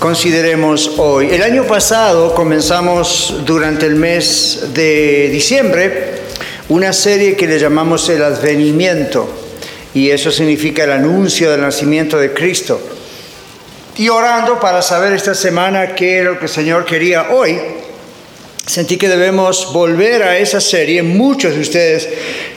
consideremos hoy. El año pasado comenzamos durante el mes de diciembre una serie que le llamamos el advenimiento y eso significa el anuncio del nacimiento de Cristo. Y orando para saber esta semana qué es lo que el Señor quería hoy, sentí que debemos volver a esa serie. Muchos de ustedes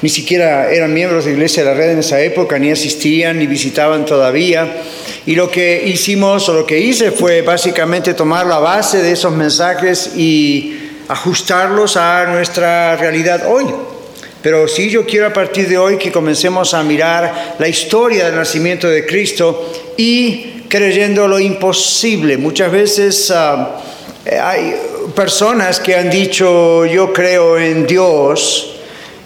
ni siquiera eran miembros de Iglesia de la Red en esa época, ni asistían, ni visitaban todavía. Y lo que hicimos o lo que hice fue básicamente tomar la base de esos mensajes y ajustarlos a nuestra realidad hoy. Pero sí yo quiero a partir de hoy que comencemos a mirar la historia del nacimiento de Cristo y creyendo lo imposible. Muchas veces ah, hay personas que han dicho yo creo en Dios,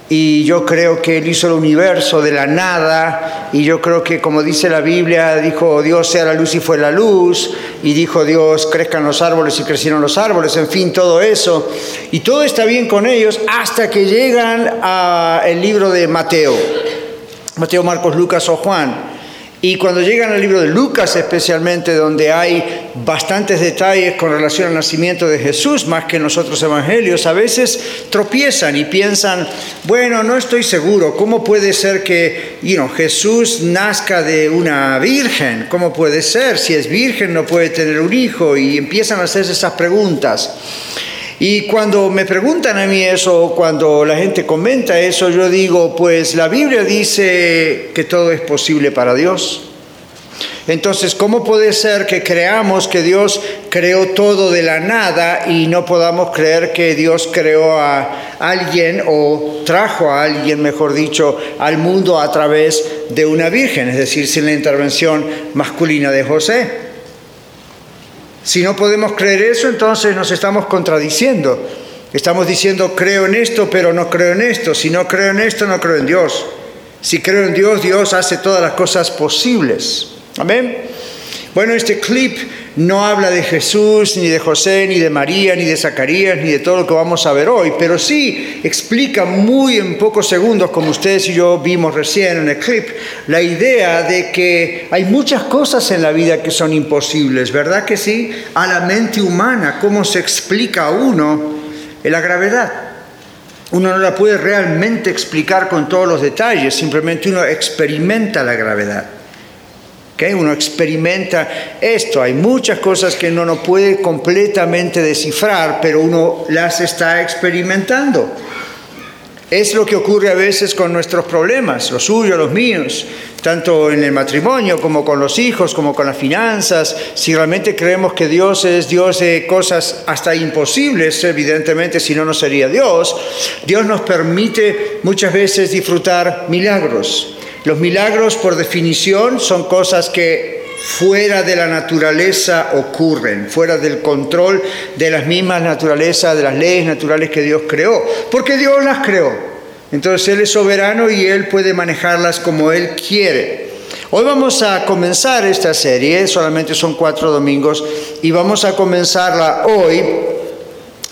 y yo creo que Él hizo el universo de la nada, y yo creo que como dice la Biblia, dijo Dios sea la luz y fue la luz, y dijo Dios crezcan los árboles y crecieron los árboles, en fin, todo eso. Y todo está bien con ellos hasta que llegan al libro de Mateo, Mateo, Marcos, Lucas o Juan. Y cuando llegan al libro de Lucas especialmente, donde hay bastantes detalles con relación al nacimiento de Jesús, más que en los otros evangelios, a veces tropiezan y piensan, bueno, no estoy seguro, ¿cómo puede ser que Jesús nazca de una virgen? ¿Cómo puede ser? Si es virgen no puede tener un hijo y empiezan a hacerse esas preguntas. Y cuando me preguntan a mí eso, cuando la gente comenta eso, yo digo, pues la Biblia dice que todo es posible para Dios. Entonces, ¿cómo puede ser que creamos que Dios creó todo de la nada y no podamos creer que Dios creó a alguien o trajo a alguien, mejor dicho, al mundo a través de una virgen, es decir, sin la intervención masculina de José? Si no podemos creer eso, entonces nos estamos contradiciendo. Estamos diciendo, creo en esto, pero no creo en esto. Si no creo en esto, no creo en Dios. Si creo en Dios, Dios hace todas las cosas posibles. Amén. Bueno, este clip no habla de Jesús, ni de José, ni de María, ni de Zacarías, ni de todo lo que vamos a ver hoy, pero sí explica muy en pocos segundos, como ustedes y yo vimos recién en el clip, la idea de que hay muchas cosas en la vida que son imposibles, ¿verdad que sí? A la mente humana, ¿cómo se explica a uno la gravedad? Uno no la puede realmente explicar con todos los detalles, simplemente uno experimenta la gravedad. Uno experimenta esto. Hay muchas cosas que uno no puede completamente descifrar, pero uno las está experimentando. Es lo que ocurre a veces con nuestros problemas, los suyos, los míos, tanto en el matrimonio como con los hijos, como con las finanzas. Si realmente creemos que Dios es Dios de cosas hasta imposibles, evidentemente si no, no sería Dios, Dios nos permite muchas veces disfrutar milagros. Los milagros, por definición, son cosas que fuera de la naturaleza ocurren, fuera del control de las mismas naturalezas, de las leyes naturales que Dios creó, porque Dios las creó. Entonces Él es soberano y Él puede manejarlas como Él quiere. Hoy vamos a comenzar esta serie, solamente son cuatro domingos, y vamos a comenzarla hoy,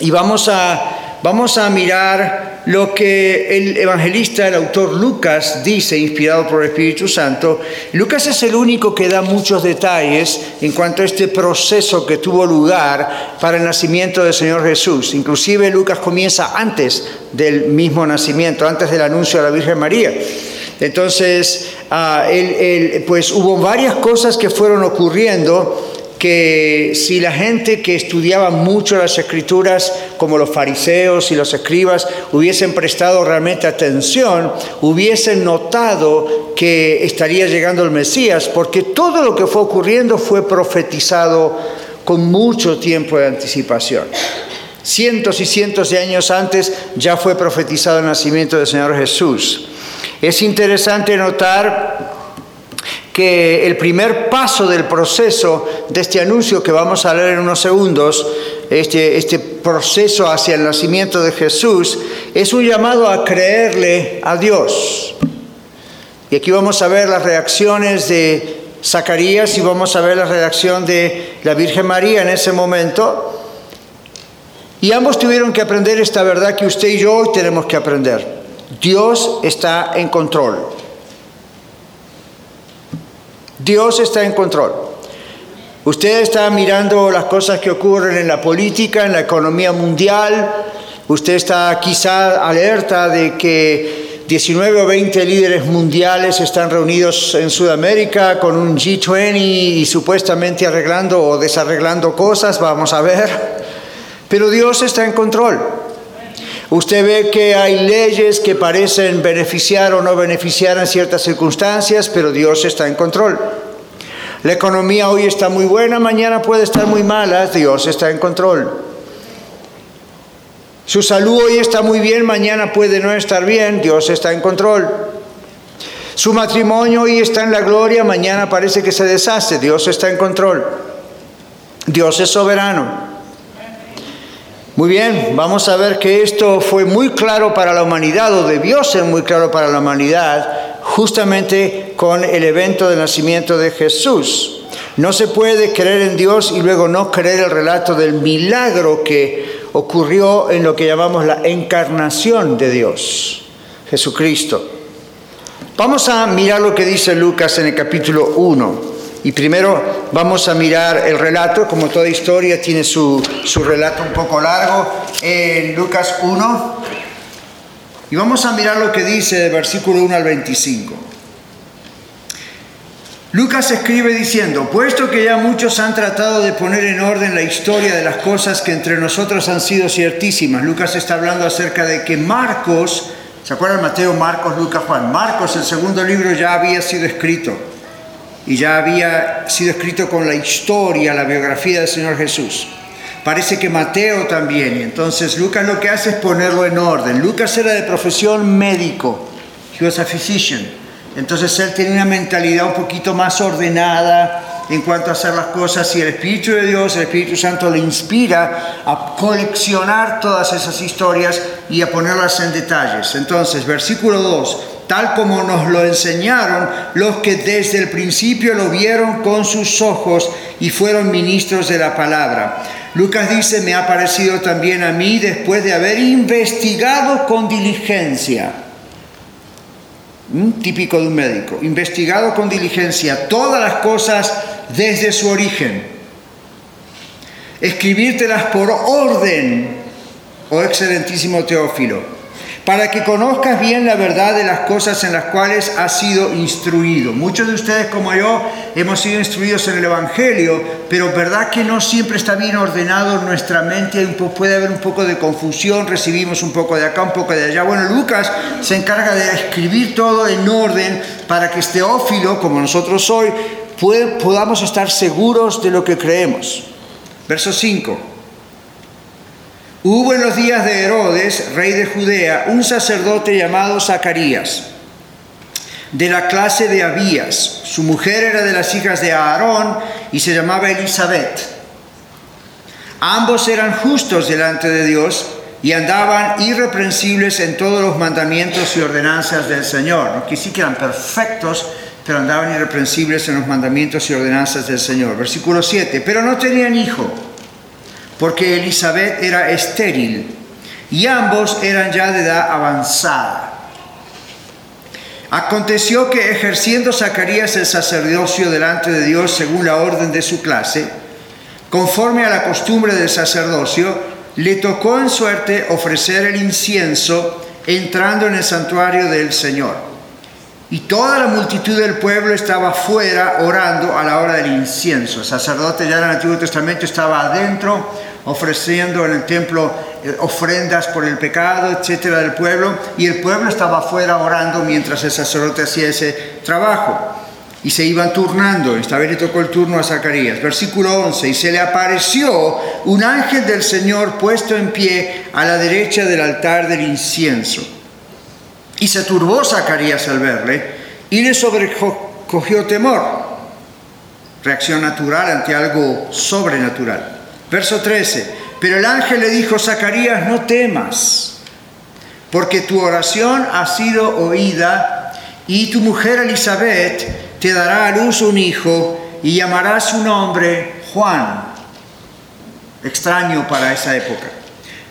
y vamos a, vamos a mirar lo que el evangelista, el autor Lucas dice, inspirado por el Espíritu Santo. Lucas es el único que da muchos detalles en cuanto a este proceso que tuvo lugar para el nacimiento del Señor Jesús. Inclusive Lucas comienza antes del mismo nacimiento, antes del anuncio de la Virgen María. Entonces, ah, pues hubo varias cosas que fueron ocurriendo que si la gente que estudiaba mucho las escrituras, como los fariseos y los escribas, hubiesen prestado realmente atención, hubiesen notado que estaría llegando el Mesías, porque todo lo que fue ocurriendo fue profetizado con mucho tiempo de anticipación. Cientos y cientos de años antes ya fue profetizado el nacimiento del Señor Jesús. Es interesante notar que el primer paso del proceso de este anuncio que vamos a leer en unos segundos, este, este proceso hacia el nacimiento de Jesús, es un llamado a creerle a Dios. Y aquí vamos a ver las reacciones de Zacarías y vamos a ver la reacción de la Virgen María en ese momento. Y ambos tuvieron que aprender esta verdad que usted y yo hoy tenemos que aprender. Dios está en control. Dios está en control. Usted está mirando las cosas que ocurren en la política, en la economía mundial. Usted está quizá alerta de que 19 o 20 líderes mundiales están reunidos en Sudamérica con un G20 y supuestamente arreglando o desarreglando cosas, vamos a ver. Pero Dios está en control. Usted ve que hay leyes que parecen beneficiar o no beneficiar en ciertas circunstancias, pero Dios está en control. La economía hoy está muy buena, mañana puede estar muy mala, Dios está en control. Su salud hoy está muy bien, mañana puede no estar bien, Dios está en control. Su matrimonio hoy está en la gloria, mañana parece que se deshace, Dios está en control. Dios es soberano. Muy bien, vamos a ver que esto fue muy claro para la humanidad, o debió ser muy claro para la humanidad, justamente con el evento del nacimiento de Jesús. No se puede creer en Dios y luego no creer el relato del milagro que ocurrió en lo que llamamos la encarnación de Dios, Jesucristo. Vamos a mirar lo que dice Lucas en el capítulo 1. Y primero vamos a mirar el relato, como toda historia tiene su, relato un poco largo, en Lucas 1. Y vamos a mirar lo que dice de versículo 1 al 25. Lucas escribe diciendo, puesto que ya muchos han tratado de poner en orden la historia de las cosas que entre nosotros han sido ciertísimas, Lucas está hablando acerca de que Marcos, ¿se acuerdan Mateo, Marcos, Lucas, Juan? Marcos, el segundo libro ya había sido escrito y ya había sido escrito con la historia, la biografía del Señor Jesús. Parece que Mateo también, y entonces Lucas lo que hace es ponerlo en orden. Lucas era de profesión médico, he was a physician. Entonces él tenía una mentalidad un poquito más ordenada en cuanto a hacer las cosas y el Espíritu de Dios, el Espíritu Santo le inspira a coleccionar todas esas historias y a ponerlas en detalles. Entonces, versículo 2, tal como nos lo enseñaron los que desde el principio lo vieron con sus ojos y fueron ministros de la palabra. Lucas dice, me ha parecido también a mí después de haber investigado con diligencia, típico de un médico, investigado con diligencia todas las cosas desde su origen, escribírtelas por orden, oh excelentísimo Teófilo para que conozcas bien la verdad de las cosas en las cuales has sido instruido. Muchos de ustedes como yo hemos sido instruidos en el Evangelio, pero verdad que no siempre está bien ordenado en nuestra mente, puede haber un poco de confusión, recibimos un poco de acá, un poco de allá. Bueno, Lucas se encarga de escribir todo en orden para que este ófilo, como nosotros hoy, podamos estar seguros de lo que creemos. Verso 5. Hubo en los días de Herodes, rey de Judea, un sacerdote llamado Zacarías, de la clase de Abías. Su mujer era de las hijas de Aarón y se llamaba Elizabeth. Ambos eran justos delante de Dios y andaban irreprensibles en todos los mandamientos y ordenanzas del Señor. No que sí que eran perfectos, pero andaban irreprensibles en los mandamientos y ordenanzas del Señor. Versículo 7. Pero no tenían hijo porque Elizabeth era estéril y ambos eran ya de edad avanzada. Aconteció que ejerciendo Zacarías el sacerdocio delante de Dios según la orden de su clase, conforme a la costumbre del sacerdocio, le tocó en suerte ofrecer el incienso entrando en el santuario del Señor. Y toda la multitud del pueblo estaba fuera orando a la hora del incienso. El sacerdote ya en el Antiguo Testamento estaba adentro ofreciendo en el templo eh, ofrendas por el pecado, etcétera, del pueblo, y el pueblo estaba afuera orando mientras el sacerdote hacía ese trabajo. Y se iban turnando. Esta vez le tocó el turno a Zacarías. Versículo 11. Y se le apareció un ángel del Señor puesto en pie a la derecha del altar del incienso. Y se turbó Zacarías al verle y le cogió temor, reacción natural ante algo sobrenatural. Verso 13, pero el ángel le dijo, Zacarías, no temas, porque tu oración ha sido oída y tu mujer Elizabeth te dará a luz un hijo y llamará su nombre Juan. Extraño para esa época.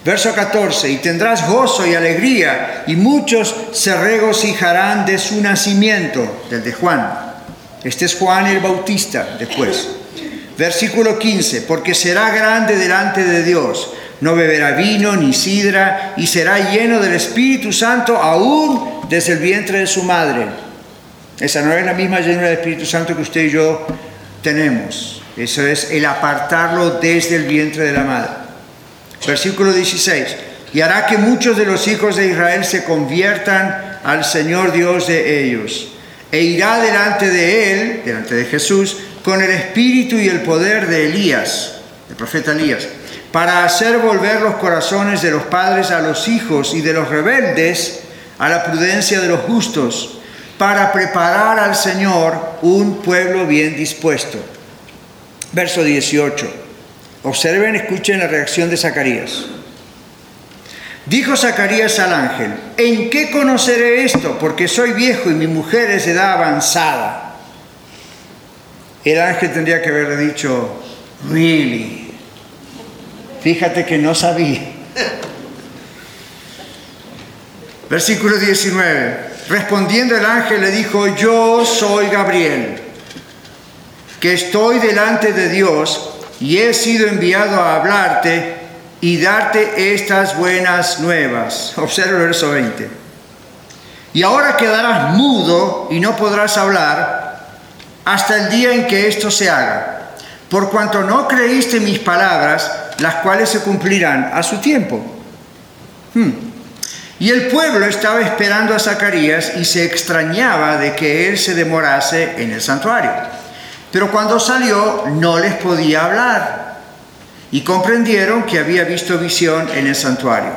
Verso 14, y tendrás gozo y alegría, y muchos se regocijarán de su nacimiento, del de Juan. Este es Juan el Bautista después. Versículo 15, porque será grande delante de Dios, no beberá vino ni sidra, y será lleno del Espíritu Santo aún desde el vientre de su madre. Esa no es la misma llenura del Espíritu Santo que usted y yo tenemos. Eso es el apartarlo desde el vientre de la madre. Versículo 16. Y hará que muchos de los hijos de Israel se conviertan al Señor Dios de ellos. E irá delante de él, delante de Jesús, con el espíritu y el poder de Elías, el profeta Elías, para hacer volver los corazones de los padres a los hijos y de los rebeldes a la prudencia de los justos, para preparar al Señor un pueblo bien dispuesto. Verso 18. Observen, escuchen la reacción de Zacarías. Dijo Zacarías al ángel, ¿en qué conoceré esto? Porque soy viejo y mi mujer es de edad avanzada. El ángel tendría que haberle dicho, really, fíjate que no sabía. Versículo 19. Respondiendo el ángel le dijo, yo soy Gabriel, que estoy delante de Dios y he sido enviado a hablarte y darte estas buenas nuevas. Observa el verso 20. Y ahora quedarás mudo y no podrás hablar hasta el día en que esto se haga, por cuanto no creíste mis palabras, las cuales se cumplirán a su tiempo. Hmm. Y el pueblo estaba esperando a Zacarías y se extrañaba de que él se demorase en el santuario. Pero cuando salió no les podía hablar y comprendieron que había visto visión en el santuario.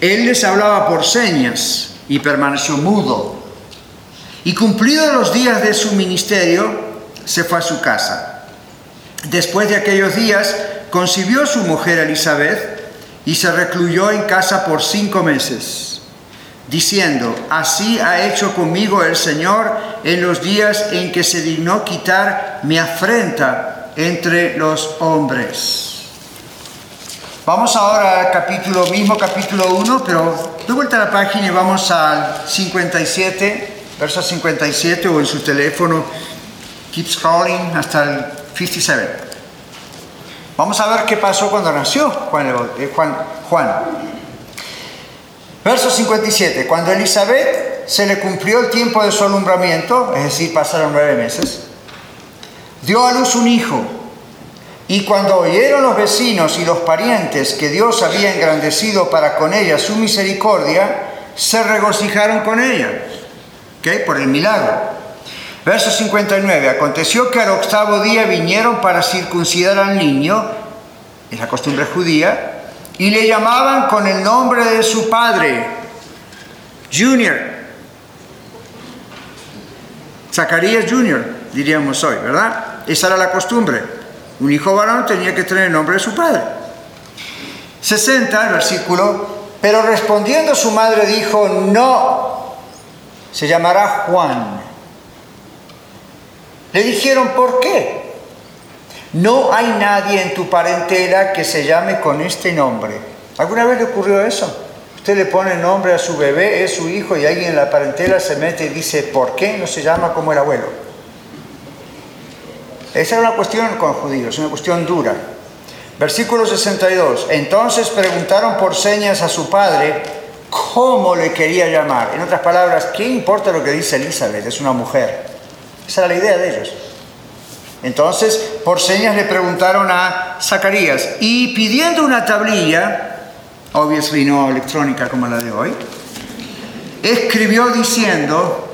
Él les hablaba por señas y permaneció mudo. Y cumplidos los días de su ministerio, se fue a su casa. Después de aquellos días, concibió su mujer Elizabeth y se recluyó en casa por cinco meses diciendo, así ha hecho conmigo el Señor en los días en que se dignó quitar mi afrenta entre los hombres. Vamos ahora al capítulo, mismo capítulo 1, pero de vuelta a la página y vamos al 57, verso 57 o en su teléfono, keep scrolling hasta el 57. Vamos a ver qué pasó cuando nació Juan. Eh, Juan, Juan. Verso 57. Cuando Elizabeth se le cumplió el tiempo de su alumbramiento, es decir, pasaron nueve meses, dio a luz un hijo. Y cuando oyeron los vecinos y los parientes que Dios había engrandecido para con ella su misericordia, se regocijaron con ella. ¿Ok? Por el milagro. Verso 59. Aconteció que al octavo día vinieron para circuncidar al niño, es la costumbre judía, y le llamaban con el nombre de su padre, Junior. Zacarías Junior, diríamos hoy, ¿verdad? Esa era la costumbre. Un hijo varón tenía que tener el nombre de su padre. 60, el versículo, pero respondiendo su madre dijo, no, se llamará Juan. Le dijeron, ¿por qué? No hay nadie en tu parentela que se llame con este nombre. ¿Alguna vez le ocurrió eso? Usted le pone nombre a su bebé, es su hijo, y alguien en la parentela se mete y dice, ¿por qué no se llama como el abuelo? Esa era una cuestión con judíos, una cuestión dura. Versículo 62. Entonces preguntaron por señas a su padre cómo le quería llamar. En otras palabras, ¿qué importa lo que dice Elizabeth? Es una mujer. Esa era la idea de ellos. Entonces, por señas le preguntaron a Zacarías y pidiendo una tablilla, obviamente no electrónica como la de hoy, escribió diciendo,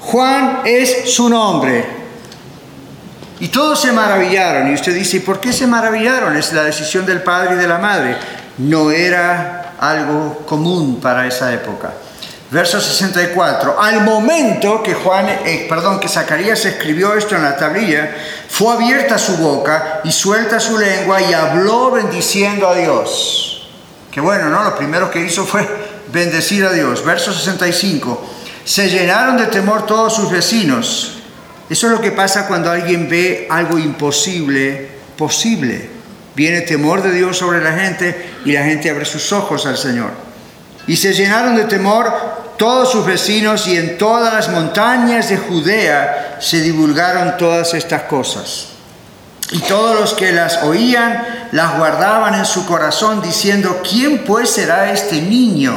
Juan es su nombre. Y todos se maravillaron. Y usted dice, ¿por qué se maravillaron? Es la decisión del padre y de la madre. No era algo común para esa época. Verso 64. Al momento que Juan, eh, perdón, que Zacarías escribió esto en la tablilla, fue abierta su boca y suelta su lengua y habló bendiciendo a Dios. Qué bueno, ¿no? Lo primero que hizo fue bendecir a Dios. Verso 65. Se llenaron de temor todos sus vecinos. Eso es lo que pasa cuando alguien ve algo imposible, posible. Viene temor de Dios sobre la gente y la gente abre sus ojos al Señor. Y se llenaron de temor todos sus vecinos y en todas las montañas de Judea se divulgaron todas estas cosas. Y todos los que las oían las guardaban en su corazón diciendo, ¿quién pues será este niño?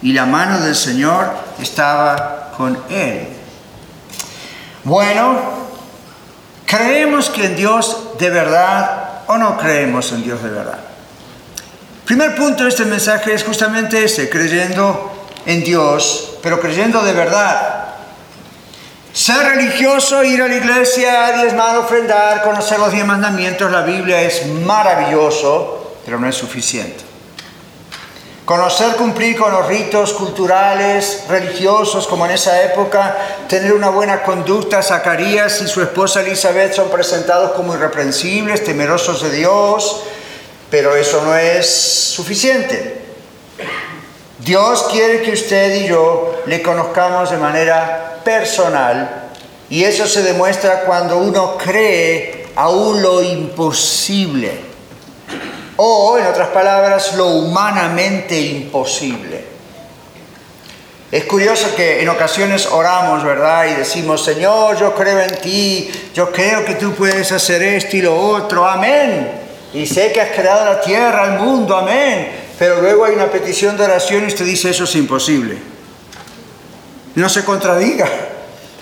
Y la mano del Señor estaba con él. Bueno, ¿creemos que en Dios de verdad o no creemos en Dios de verdad? Primer punto de este mensaje es justamente ese, creyendo en Dios, pero creyendo de verdad. Ser religioso, ir a la iglesia, diezmar, ofrendar, conocer los diez mandamientos, la Biblia es maravilloso, pero no es suficiente. Conocer, cumplir con los ritos culturales, religiosos, como en esa época, tener una buena conducta, Zacarías y su esposa Elizabeth son presentados como irreprensibles, temerosos de Dios, pero eso no es suficiente. Dios quiere que usted y yo le conozcamos de manera personal y eso se demuestra cuando uno cree aún lo imposible o, en otras palabras, lo humanamente imposible. Es curioso que en ocasiones oramos, ¿verdad? Y decimos, Señor, yo creo en ti, yo creo que tú puedes hacer esto y lo otro, amén y sé que has creado la tierra, el mundo, amén. Pero luego hay una petición de oración y usted dice eso es imposible. No se contradiga.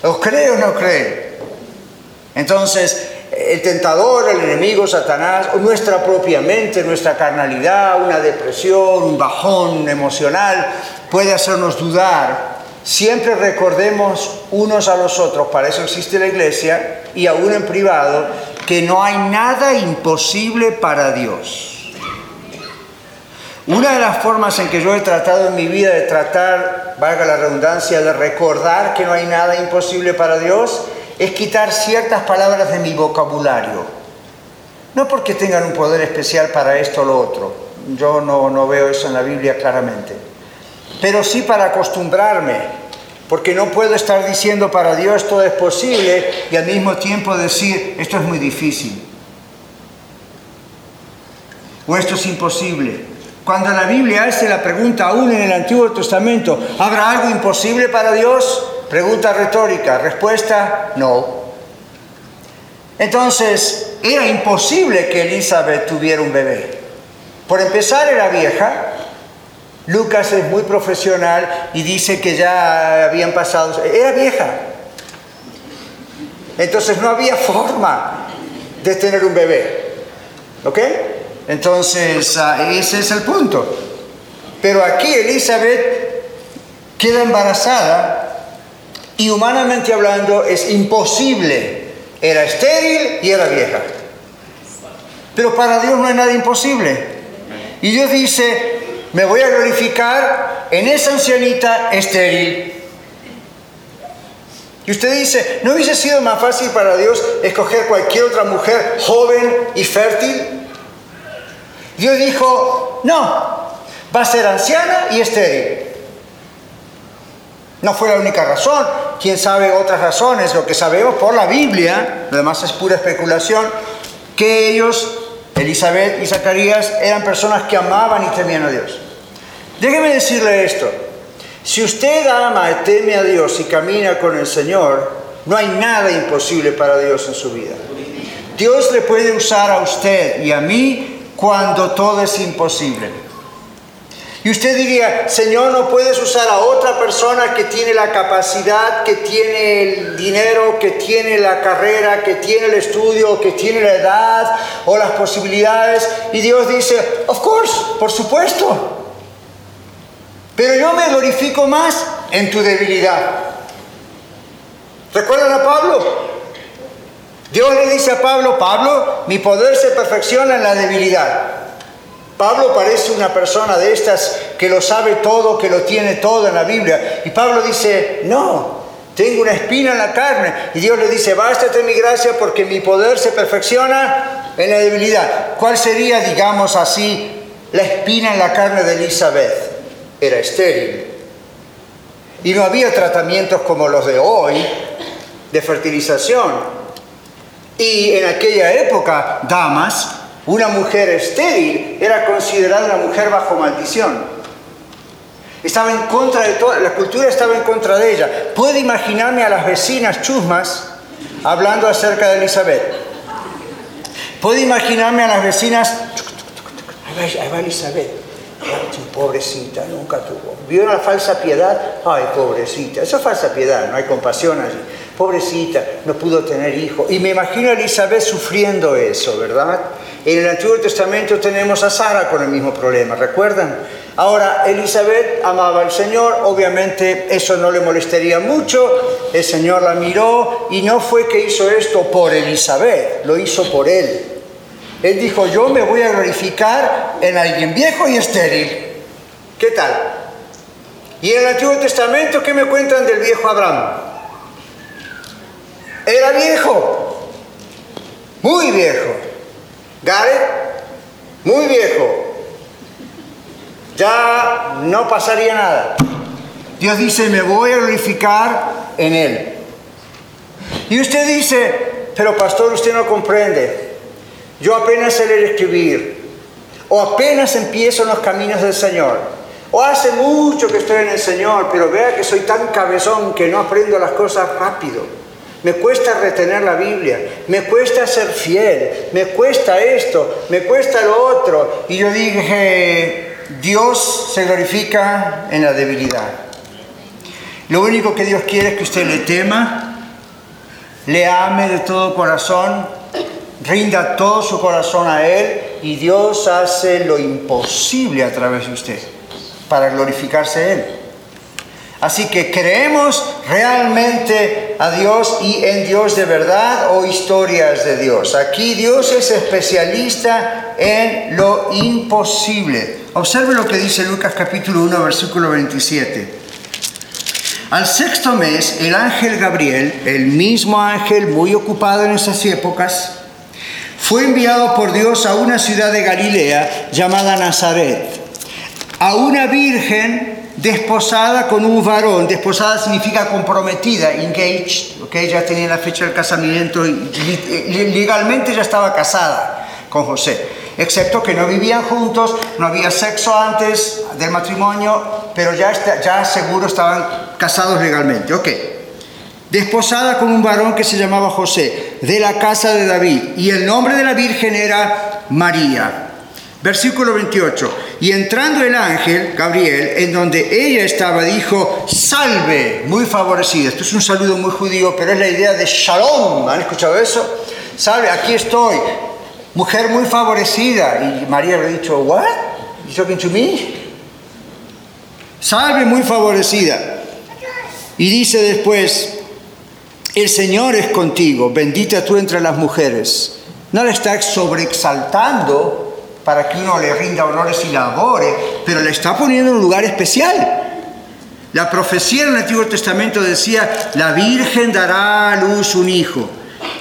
¿O cree o no cree? Entonces, el tentador, el enemigo, Satanás, nuestra propia mente, nuestra carnalidad, una depresión, un bajón emocional, puede hacernos dudar. Siempre recordemos unos a los otros, para eso existe la iglesia, y aún en privado, que no hay nada imposible para Dios. Una de las formas en que yo he tratado en mi vida de tratar, valga la redundancia, de recordar que no hay nada imposible para Dios, es quitar ciertas palabras de mi vocabulario. No porque tengan un poder especial para esto o lo otro, yo no, no veo eso en la Biblia claramente, pero sí para acostumbrarme porque no puedo estar diciendo para Dios todo es posible y al mismo tiempo decir esto es muy difícil. O esto es imposible. Cuando la Biblia hace la pregunta aún en el Antiguo Testamento, ¿habrá algo imposible para Dios? Pregunta retórica, respuesta, no. Entonces, era imposible que Elizabeth tuviera un bebé. Por empezar, era vieja, Lucas es muy profesional y dice que ya habían pasado, era vieja. Entonces no había forma de tener un bebé. ¿Ok? Entonces ah, ese es el punto. Pero aquí Elizabeth queda embarazada y humanamente hablando es imposible. Era estéril y era vieja. Pero para Dios no hay nada imposible. Y Dios dice, me voy a glorificar en esa ancianita estéril. Y usted dice, ¿no hubiese sido más fácil para Dios escoger cualquier otra mujer joven y fértil? Dios dijo, no, va a ser anciana y estéril. No fue la única razón, quién sabe otras razones, lo que sabemos por la Biblia, lo demás es pura especulación, que ellos Elizabeth y Zacarías eran personas que amaban y temían a Dios. Déjeme decirle esto, si usted ama y teme a Dios y camina con el Señor, no hay nada imposible para Dios en su vida. Dios le puede usar a usted y a mí cuando todo es imposible. Y usted diría, Señor, no puedes usar a otra persona que tiene la capacidad, que tiene el dinero, que tiene la carrera, que tiene el estudio, que tiene la edad o las posibilidades. Y Dios dice, of course, por supuesto. Pero yo me glorifico más en tu debilidad. ¿Recuerdan a Pablo? Dios le dice a Pablo, Pablo, mi poder se perfecciona en la debilidad. Pablo parece una persona de estas que lo sabe todo, que lo tiene todo en la Biblia. Y Pablo dice, no, tengo una espina en la carne. Y Dios le dice, bástate mi gracia porque mi poder se perfecciona en la debilidad. ¿Cuál sería, digamos así, la espina en la carne de Elizabeth? Era estéril. Y no había tratamientos como los de hoy de fertilización. Y en aquella época, damas, una mujer estéril era considerada una mujer bajo maldición. Estaba en contra de toda, la cultura estaba en contra de ella. Puedo imaginarme a las vecinas chusmas hablando acerca de Elizabeth. Puedo imaginarme a las vecinas, ahí va Elizabeth, pobrecita, nunca tuvo. ¿Vio la falsa piedad? Ay, pobrecita, eso es falsa piedad, no hay compasión allí. Pobrecita, no pudo tener hijo. Y me imagino a Elizabeth sufriendo eso, ¿verdad? En el Antiguo Testamento tenemos a Sara con el mismo problema, ¿recuerdan? Ahora, Elizabeth amaba al Señor, obviamente eso no le molestaría mucho, el Señor la miró y no fue que hizo esto por Elizabeth, lo hizo por él. Él dijo, yo me voy a glorificar en alguien viejo y estéril. ¿Qué tal? Y en el Antiguo Testamento, ¿qué me cuentan del viejo Abraham? Era viejo, muy viejo. Gareth, muy viejo, ya no pasaría nada. Dios dice, me voy a glorificar en él. Y usted dice, pero pastor, usted no comprende. Yo apenas sé leer escribir. O apenas empiezo en los caminos del Señor. O hace mucho que estoy en el Señor, pero vea que soy tan cabezón que no aprendo las cosas rápido me cuesta retener la Biblia, me cuesta ser fiel, me cuesta esto, me cuesta lo otro. Y yo dije, Dios se glorifica en la debilidad. Lo único que Dios quiere es que usted le tema, le ame de todo corazón, rinda todo su corazón a Él y Dios hace lo imposible a través de usted para glorificarse Él. Así que creemos realmente a Dios y en Dios de verdad o historias de Dios. Aquí Dios es especialista en lo imposible. Observe lo que dice Lucas capítulo 1 versículo 27. Al sexto mes, el ángel Gabriel, el mismo ángel muy ocupado en esas épocas, fue enviado por Dios a una ciudad de Galilea llamada Nazaret, a una virgen desposada con un varón. Desposada significa comprometida, engaged, okay, ya tenía la fecha del casamiento legalmente ya estaba casada con José. Excepto que no vivían juntos, no había sexo antes del matrimonio, pero ya, ya seguro estaban casados legalmente. Ok. Desposada con un varón que se llamaba José, de la casa de David, y el nombre de la Virgen era María. Versículo 28. Y entrando el ángel, Gabriel, en donde ella estaba, dijo, salve, muy favorecida. Esto es un saludo muy judío, pero es la idea de shalom. ¿Han escuchado eso? Salve, aquí estoy, mujer muy favorecida. Y María le ha dicho, what? You talking to me? Salve, muy favorecida. Y dice después, el Señor es contigo, bendita tú entre las mujeres. No le está sobreexaltando para que uno le rinda honores y la adore, pero le está poniendo en un lugar especial. La profecía en el Antiguo Testamento decía, la Virgen dará a luz un hijo.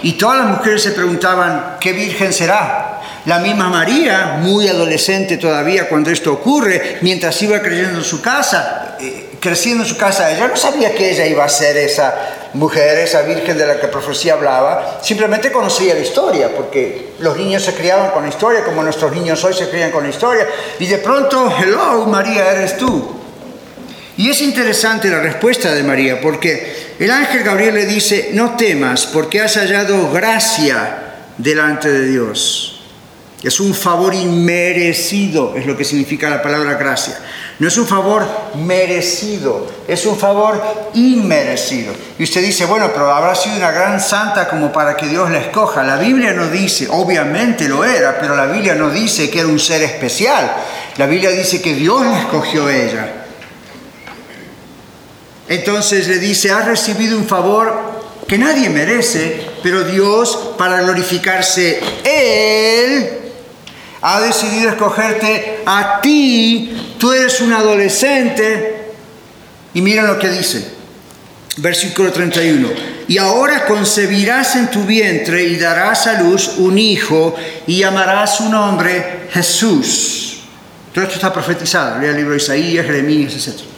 Y todas las mujeres se preguntaban, ¿qué Virgen será? La misma María, muy adolescente todavía cuando esto ocurre, mientras iba creyendo en su casa, eh, creciendo en su casa, ella no sabía que ella iba a ser esa mujer, esa virgen de la que profecía hablaba, simplemente conocía la historia, porque los niños se criaban con la historia, como nuestros niños hoy se crían con la historia, y de pronto, hello, María, eres tú. Y es interesante la respuesta de María, porque el ángel Gabriel le dice, no temas, porque has hallado gracia delante de Dios. Es un favor inmerecido, es lo que significa la palabra gracia. No es un favor merecido, es un favor inmerecido. Y usted dice, bueno, pero habrá sido una gran santa como para que Dios la escoja. La Biblia no dice, obviamente lo era, pero la Biblia no dice que era un ser especial. La Biblia dice que Dios la escogió a ella. Entonces le dice, ha recibido un favor que nadie merece, pero Dios, para glorificarse Él, Ha decidido escogerte a ti. Tú eres un adolescente. Y miren lo que dice. Versículo 31. Y ahora concebirás en tu vientre y darás a luz un hijo y llamarás su nombre Jesús. Todo esto está profetizado. Lea el libro de Isaías, Jeremías, etc.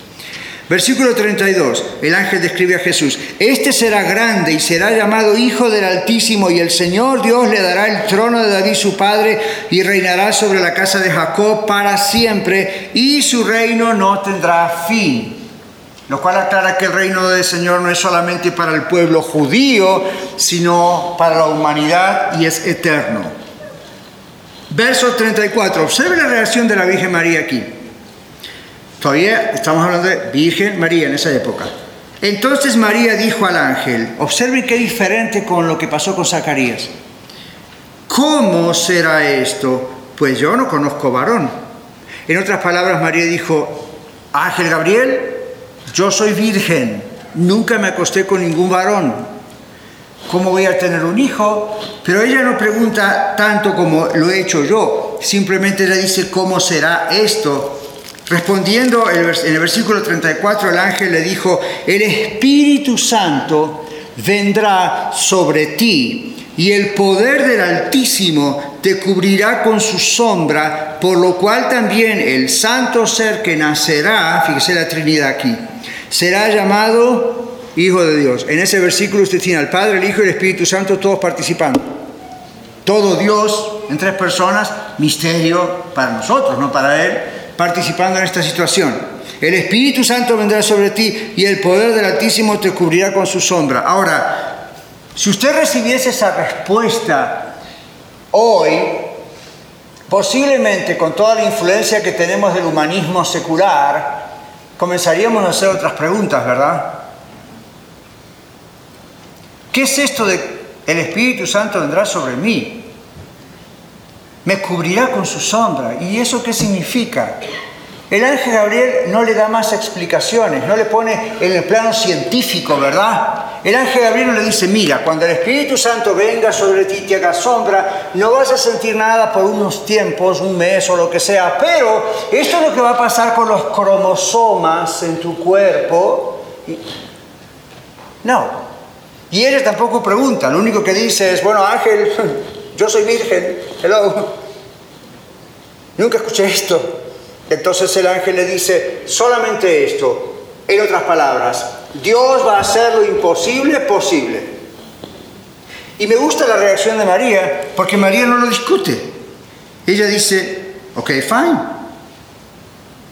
Versículo 32, el ángel describe a Jesús, este será grande y será llamado Hijo del Altísimo y el Señor Dios le dará el trono de David su padre y reinará sobre la casa de Jacob para siempre y su reino no tendrá fin. Lo cual aclara que el reino del Señor no es solamente para el pueblo judío, sino para la humanidad y es eterno. Verso 34, observe la reacción de la Virgen María aquí. Todavía estamos hablando de Virgen María en esa época. Entonces María dijo al ángel, observen qué diferente con lo que pasó con Zacarías. ¿Cómo será esto? Pues yo no conozco varón. En otras palabras, María dijo, Ángel Gabriel, yo soy virgen, nunca me acosté con ningún varón. ¿Cómo voy a tener un hijo? Pero ella no pregunta tanto como lo he hecho yo, simplemente le dice, ¿cómo será esto? Respondiendo en el versículo 34, el ángel le dijo, el Espíritu Santo vendrá sobre ti y el poder del Altísimo te cubrirá con su sombra, por lo cual también el santo ser que nacerá, fíjese la Trinidad aquí, será llamado Hijo de Dios. En ese versículo usted tiene al Padre, el Hijo y el Espíritu Santo todos participando. Todo Dios en tres personas, misterio para nosotros, no para Él participando en esta situación. El Espíritu Santo vendrá sobre ti y el poder del Altísimo te cubrirá con su sombra. Ahora, si usted recibiese esa respuesta hoy, posiblemente con toda la influencia que tenemos del humanismo secular, comenzaríamos a hacer otras preguntas, ¿verdad? ¿Qué es esto de el Espíritu Santo vendrá sobre mí? Me cubrirá con su sombra. ¿Y eso qué significa? El ángel Gabriel no le da más explicaciones, no le pone en el plano científico, ¿verdad? El ángel Gabriel no le dice, mira, cuando el Espíritu Santo venga sobre ti y te haga sombra, no vas a sentir nada por unos tiempos, un mes o lo que sea, pero esto es lo que va a pasar con los cromosomas en tu cuerpo. No. Y ella tampoco pregunta, lo único que dice es, bueno, ángel, yo soy virgen, hello. Nunca escuché esto. Entonces el ángel le dice, solamente esto. En otras palabras, Dios va a hacer lo imposible posible. Y me gusta la reacción de María, porque María no lo discute. Ella dice, ok, fine.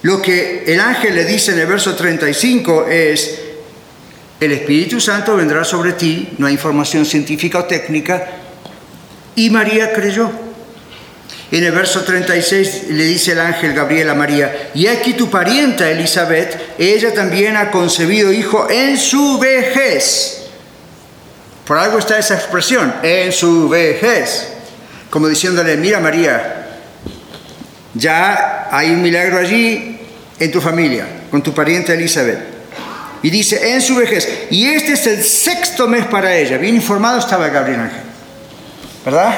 Lo que el ángel le dice en el verso 35 es, el Espíritu Santo vendrá sobre ti, no hay información científica o técnica, y María creyó. En el verso 36 le dice el ángel Gabriel a María, y aquí tu parienta Elizabeth, ella también ha concebido hijo en su vejez. Por algo está esa expresión, en su vejez. Como diciéndole, mira María, ya hay un milagro allí en tu familia, con tu pariente Elizabeth. Y dice, en su vejez. Y este es el sexto mes para ella. Bien informado estaba Gabriel Ángel. ¿Verdad?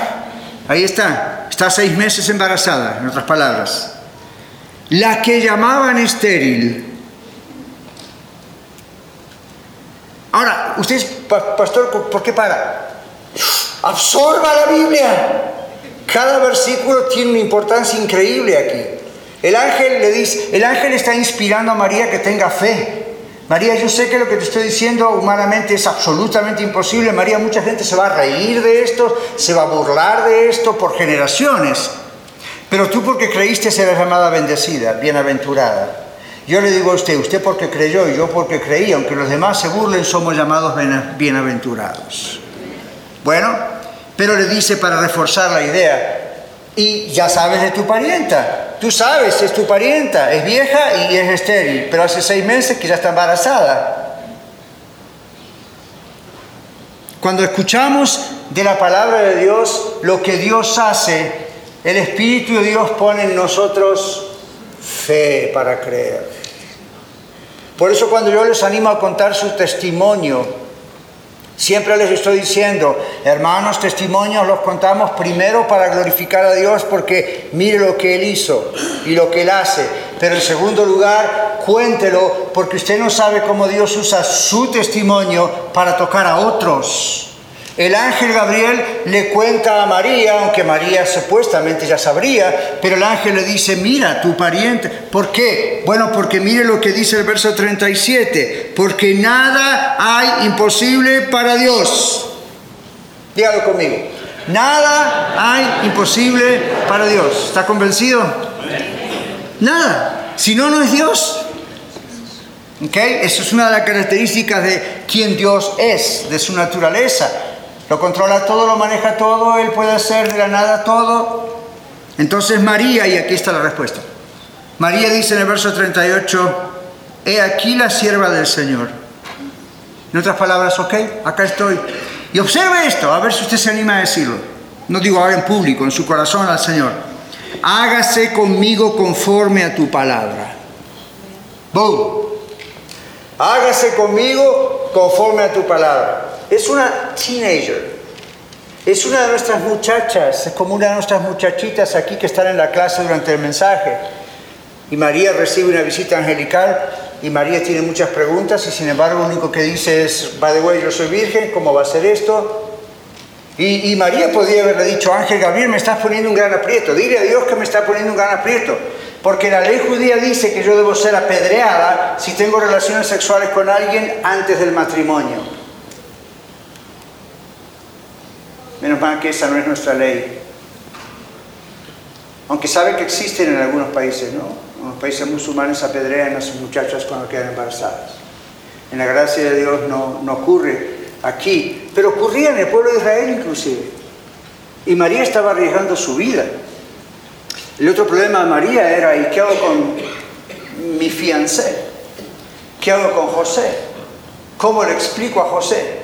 Ahí está. Está seis meses embarazada, en otras palabras. La que llamaban estéril. Ahora, usted, pastor, ¿por qué para? Absorba la Biblia. Cada versículo tiene una importancia increíble aquí. El ángel le dice, el ángel está inspirando a María que tenga fe. María, yo sé que lo que te estoy diciendo humanamente es absolutamente imposible. María, mucha gente se va a reír de esto, se va a burlar de esto por generaciones. Pero tú porque creíste serás llamada bendecida, bienaventurada. Yo le digo a usted, usted porque creyó y yo porque creí, aunque los demás se burlen, somos llamados bienaventurados. Bueno, pero le dice para reforzar la idea, y ya sabes de tu parienta, Tú sabes, es tu parienta, es vieja y es estéril, pero hace seis meses que ya está embarazada. Cuando escuchamos de la palabra de Dios, lo que Dios hace, el Espíritu de Dios pone en nosotros fe para creer. Por eso cuando yo les animo a contar su testimonio, Siempre les estoy diciendo, hermanos, testimonios los contamos primero para glorificar a Dios porque mire lo que Él hizo y lo que Él hace. Pero en segundo lugar, cuéntelo porque usted no sabe cómo Dios usa su testimonio para tocar a otros. El ángel Gabriel le cuenta a María, aunque María supuestamente ya sabría, pero el ángel le dice, mira, tu pariente. ¿Por qué? Bueno, porque mire lo que dice el verso 37, porque nada hay imposible para Dios. Dígalo conmigo. Nada hay imposible para Dios. ¿Está convencido? Nada. Si no, no es Dios. ¿Ok? Eso es una de las características de quién Dios es, de su naturaleza. Lo controla todo, lo maneja todo, Él puede hacer de la nada todo. Entonces María, y aquí está la respuesta. María dice en el verso 38, he aquí la sierva del Señor. En otras palabras, ok, acá estoy. Y observe esto, a ver si usted se anima a decirlo. No digo ahora en público, en su corazón al Señor. Hágase conmigo conforme a tu palabra. Boom. Hágase conmigo conforme a tu palabra. Es una teenager. Es una de nuestras muchachas, es como una de nuestras muchachitas aquí que están en la clase durante el mensaje. Y María recibe una visita angelical y María tiene muchas preguntas y sin embargo lo único que dice es, va de way, yo soy virgen, ¿cómo va a ser esto? Y, y, María podría haberle dicho, Ángel Gabriel, me estás poniendo un gran aprieto, dile a Dios que me está poniendo un gran aprieto, porque la ley judía dice que yo debo ser apedreada si tengo relaciones sexuales con alguien antes del matrimonio. Menos mal que esa no es nuestra ley. Aunque sabe que existen en algunos países, ¿no? En los países musulmanes apedrean a sus muchachas cuando quedan embarazadas. En la gracia de Dios no, no ocurre aquí, pero ocurría en el pueblo de Israel inclusive. Y María estaba arriesgando su vida. El otro problema de María era, ¿y qué hago con mi fiancé? ¿Qué hago con José? ¿Cómo le explico a José?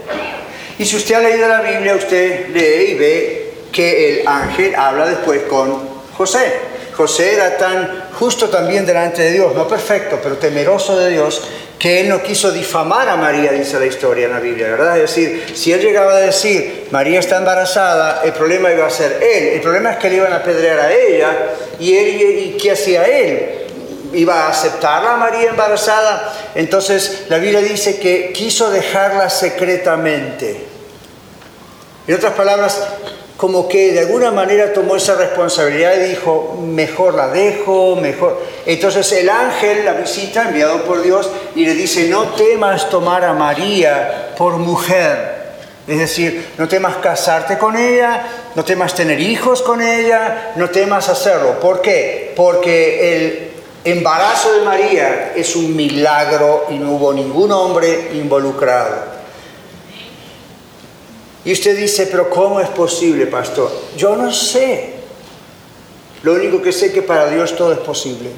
Y si usted ha leído la Biblia, usted lee y ve que el ángel habla después con José. José era tan justo también delante de Dios, no perfecto, pero temeroso de Dios, que él no quiso difamar a María, dice la historia en la Biblia, ¿verdad? Es decir, si él llegaba a decir, María está embarazada, el problema iba a ser él. El problema es que le iban a apedrear a ella, y, él, ¿y qué hacía él? iba a aceptarla a María embarazada. Entonces la Biblia dice que quiso dejarla secretamente. En otras palabras, como que de alguna manera tomó esa responsabilidad y dijo, mejor la dejo, mejor. Entonces el ángel la visita, enviado por Dios, y le dice, no temas tomar a María por mujer. Es decir, no temas casarte con ella, no temas tener hijos con ella, no temas hacerlo. ¿Por qué? Porque el embarazo de María es un milagro y no hubo ningún hombre involucrado. Y usted dice, pero ¿cómo es posible, pastor? Yo no sé. Lo único que sé es que para Dios todo es posible.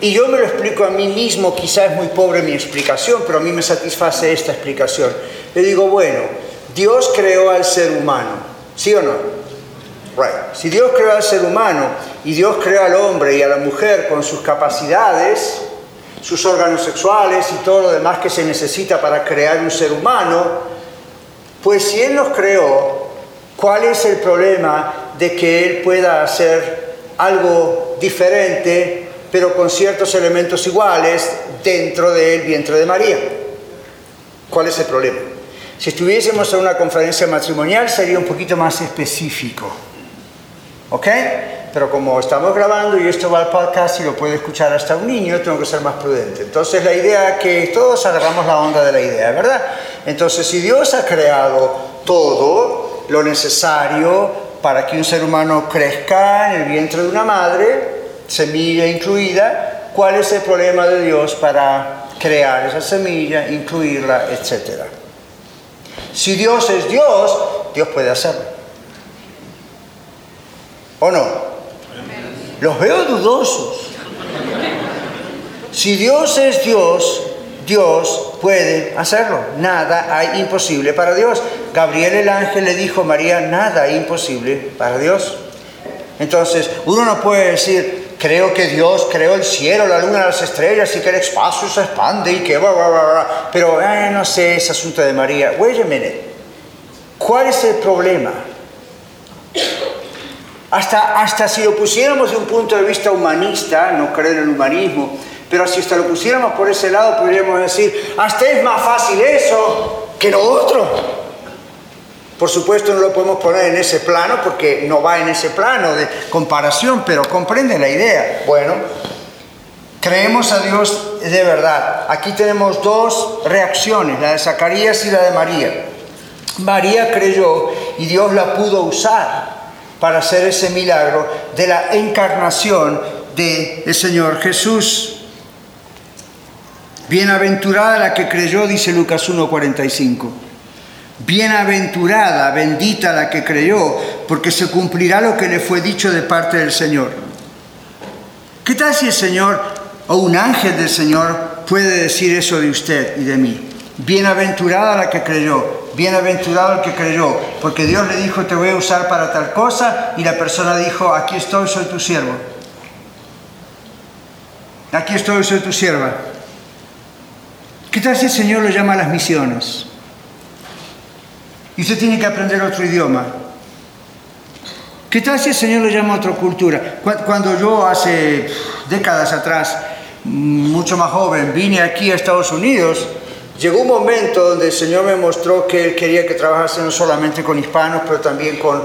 Y yo me lo explico a mí mismo, quizás es muy pobre mi explicación, pero a mí me satisface esta explicación. Le digo, bueno, Dios creó al ser humano, ¿sí o no? Right. Si Dios creó al ser humano y Dios creó al hombre y a la mujer con sus capacidades, sus órganos sexuales y todo lo demás que se necesita para crear un ser humano, pues si Él nos creó, ¿cuál es el problema de que Él pueda hacer algo diferente, pero con ciertos elementos iguales dentro del vientre de María? ¿Cuál es el problema? Si estuviésemos en una conferencia matrimonial sería un poquito más específico. ¿Ok? Pero como estamos grabando y esto va al podcast y lo puede escuchar hasta un niño, tengo que ser más prudente. Entonces la idea que todos agarramos la onda de la idea, ¿verdad? Entonces si Dios ha creado todo lo necesario para que un ser humano crezca en el vientre de una madre, semilla incluida, ¿cuál es el problema de Dios para crear esa semilla, incluirla, etcétera? Si Dios es Dios, Dios puede hacerlo. ¿O no? Los veo dudosos. Si Dios es Dios, Dios puede hacerlo. Nada hay imposible para Dios. Gabriel el ángel le dijo a María, nada imposible para Dios. Entonces, uno no puede decir, Creo que Dios creó el cielo, la luna, las estrellas y que el espacio se expande y que... Bla, Pero eh, no sé ese asunto de María. Wait a minute. ¿Cuál es el problema? Hasta, hasta si lo pusiéramos de un punto de vista humanista, no creo en el humanismo, pero si hasta lo pusiéramos por ese lado, podríamos decir, hasta es más fácil eso que lo otro. Por supuesto no lo podemos poner en ese plano porque no va en ese plano de comparación, pero comprende la idea. Bueno, creemos a Dios de verdad. Aquí tenemos dos reacciones, la de Zacarías y la de María. María creyó y Dios la pudo usar para hacer ese milagro de la encarnación del Señor Jesús. Bienaventurada la que creyó, dice Lucas 1.45. Bienaventurada, bendita la que creyó, porque se cumplirá lo que le fue dicho de parte del Señor. ¿Qué tal si el Señor o un ángel del Señor puede decir eso de usted y de mí? Bienaventurada la que creyó, bienaventurado el que creyó, porque Dios le dijo te voy a usar para tal cosa y la persona dijo aquí estoy, soy tu siervo. Aquí estoy, soy tu sierva. ¿Qué tal si el Señor lo llama a las misiones? Y usted tiene que aprender otro idioma. ¿Qué tal si el Señor lo llama a otra cultura? Cuando yo hace décadas atrás, mucho más joven, vine aquí a Estados Unidos, llegó un momento donde el Señor me mostró que Él quería que trabajase no solamente con hispanos, pero también con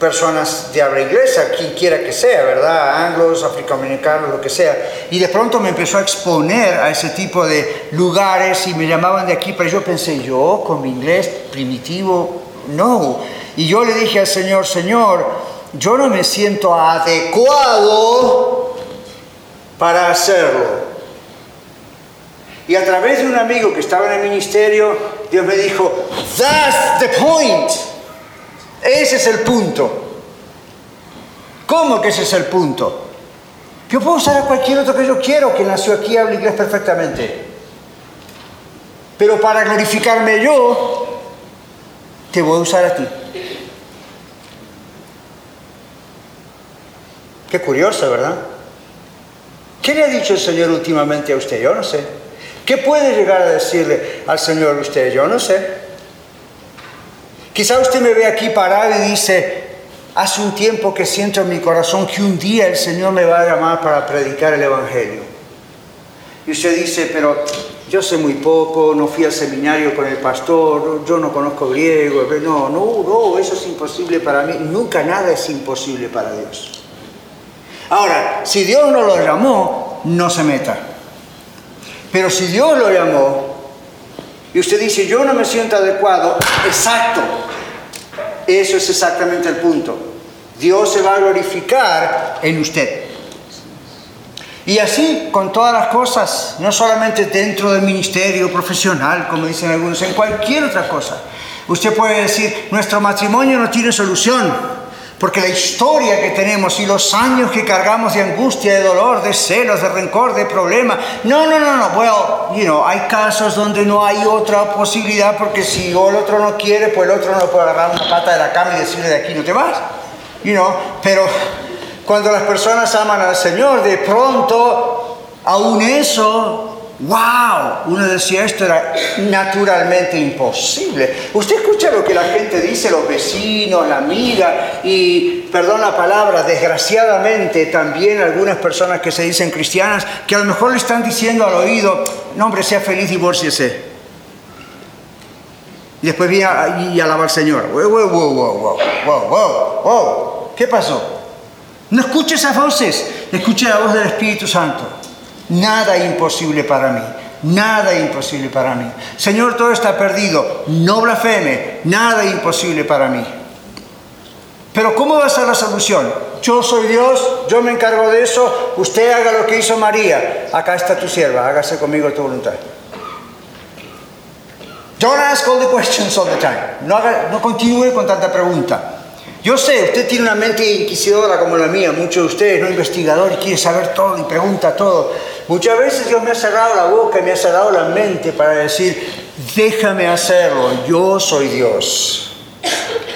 personas de habla inglesa, quien quiera que sea, ¿verdad? Anglos, afroamericanos, lo que sea. Y de pronto me empezó a exponer a ese tipo de lugares y me llamaban de aquí, pero yo pensé, yo con mi inglés primitivo, no. Y yo le dije al Señor, Señor, yo no me siento adecuado para hacerlo. Y a través de un amigo que estaba en el ministerio, Dios me dijo, that's the point. Ese es el punto. ¿Cómo que ese es el punto? Yo puedo usar a cualquier otro que yo quiero que nació aquí habla inglés perfectamente. Pero para glorificarme yo, te voy a usar a ti. Qué curioso, ¿verdad? ¿Qué le ha dicho el Señor últimamente a usted? Yo no sé. ¿Qué puede llegar a decirle al Señor usted? Yo no sé. Quizá usted me ve aquí parado y dice, hace un tiempo que siento en mi corazón que un día el Señor me va a llamar para predicar el Evangelio. Y usted dice, pero yo sé muy poco, no fui al seminario con el pastor, yo no conozco griego, no, no, no, eso es imposible para mí. Nunca nada es imposible para Dios. Ahora, si Dios no lo llamó, no se meta. Pero si Dios lo llamó, y usted dice, yo no me siento adecuado, exacto. Eso es exactamente el punto. Dios se va a glorificar en usted. Y así con todas las cosas, no solamente dentro del ministerio profesional, como dicen algunos, en cualquier otra cosa. Usted puede decir, nuestro matrimonio no tiene solución. Porque la historia que tenemos y los años que cargamos de angustia, de dolor, de celos, de rencor, de problemas. No, no, no, no. Bueno, you know, hay casos donde no hay otra posibilidad porque si el otro no quiere, pues el otro no puede agarrar una pata de la cama y decirle de aquí no te vas. You know, pero cuando las personas aman al Señor, de pronto, aún eso ¡Wow! Uno decía esto era naturalmente imposible. Usted escucha lo que la gente dice, los vecinos, la amiga, y perdón la palabra, desgraciadamente también algunas personas que se dicen cristianas, que a lo mejor le están diciendo al oído, no hombre, sea feliz, divórciese. Y después viene y alaba al Señor. Wow, wow, wow, wow, wow, wow, wow. ¿Qué pasó? No escuche esas voces, escuche la voz del Espíritu Santo. Nada imposible para mí. Nada imposible para mí. Señor, todo está perdido. No blasfeme. Nada imposible para mí. Pero ¿cómo va a ser la solución? Yo soy Dios, yo me encargo de eso, usted haga lo que hizo María. Acá está tu sierva, hágase conmigo tu voluntad. Don't ask all the questions all the time. No, no continúe con tanta pregunta. Yo sé, usted tiene una mente inquisidora como la mía, muchos de ustedes, ¿no? Investigador y quiere saber todo y pregunta todo. Muchas veces Dios me ha cerrado la boca me ha cerrado la mente para decir, déjame hacerlo, yo soy Dios.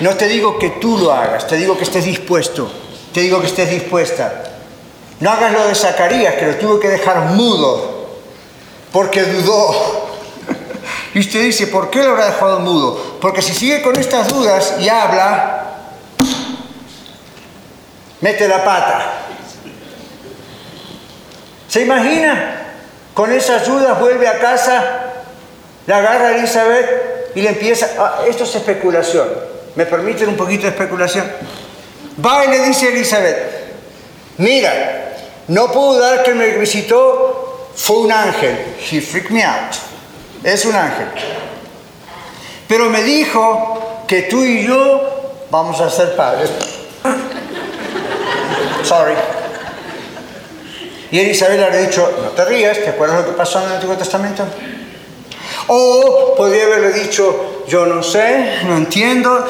No te digo que tú lo hagas, te digo que estés dispuesto, te digo que estés dispuesta. No hagas lo de Zacarías, que lo tuvo que dejar mudo, porque dudó. Y usted dice, ¿por qué lo habrá dejado mudo? Porque si sigue con estas dudas y habla, mete la pata. ¿Se imagina? Con esas dudas vuelve a casa, la agarra Elizabeth y le empieza, ah, esto es especulación, ¿me permiten un poquito de especulación? Va y le dice a Elizabeth, mira, no puedo dar que me visitó, fue un ángel, he freaked me out, es un ángel. Pero me dijo que tú y yo vamos a ser padres. Sorry. Y Elizabeth le ha dicho, no te rías, ¿te acuerdas lo que pasó en el Antiguo Testamento? O podría haberle dicho, yo no sé, no entiendo,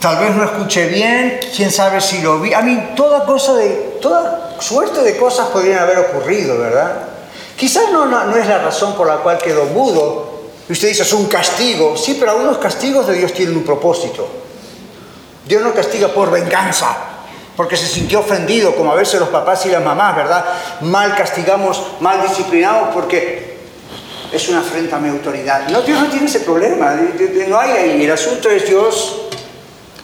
tal vez no escuché bien, quién sabe si lo vi. A mí toda cosa de, toda suerte de cosas podrían haber ocurrido, ¿verdad? Quizás no, no, no es la razón por la cual quedó mudo. Y usted dice, es un castigo. Sí, pero algunos castigos de Dios tienen un propósito. Dios no castiga por venganza porque se sintió ofendido, como a veces los papás y las mamás, ¿verdad? Mal castigamos, mal disciplinamos, porque es una afrenta a mi autoridad. No, Dios no tiene ese problema, no hay ahí. El asunto es Dios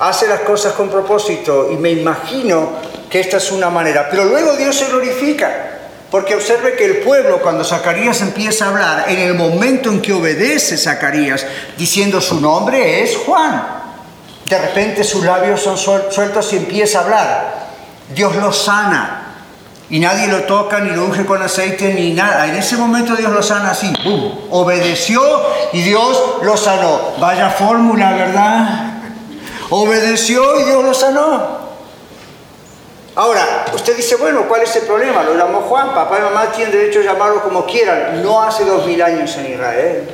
hace las cosas con propósito y me imagino que esta es una manera. Pero luego Dios se glorifica. Porque observe que el pueblo, cuando Zacarías empieza a hablar, en el momento en que obedece Zacarías, diciendo su nombre es Juan. De repente sus labios son sueltos y empieza a hablar. Dios lo sana. Y nadie lo toca, ni lo unge con aceite, ni nada. En ese momento Dios lo sana así. Obedeció y Dios lo sanó. Vaya fórmula, ¿verdad? Obedeció y Dios lo sanó. Ahora, usted dice, bueno, ¿cuál es el problema? Lo llamó Juan, papá y mamá tienen derecho a llamarlo como quieran. No hace dos mil años en Israel.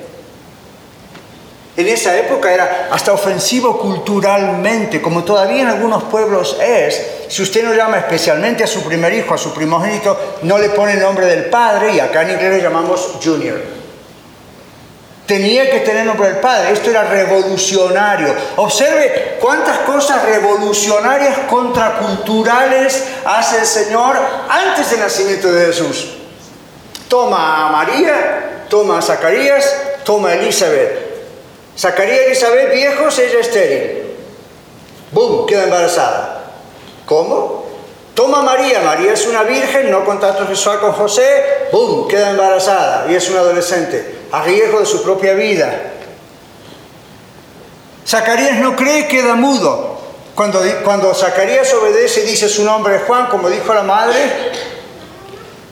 En esa época era hasta ofensivo culturalmente, como todavía en algunos pueblos es. Si usted no llama especialmente a su primer hijo, a su primogénito, no le pone el nombre del padre y acá en inglés le llamamos junior. Tenía que tener el nombre del padre. Esto era revolucionario. Observe cuántas cosas revolucionarias, contraculturales hace el Señor antes del nacimiento de Jesús. Toma a María, toma a Zacarías, toma a Elizabeth Zacarías y Elizabeth viejos, ella estéril. ¡Bum! Queda embarazada. ¿Cómo? Toma María, María es una virgen, no contacto sexual con José, ¡bum! Queda embarazada y es una adolescente, a riesgo de su propia vida. Zacarías no cree, queda mudo. Cuando, cuando Zacarías obedece y dice su nombre es Juan, como dijo la madre,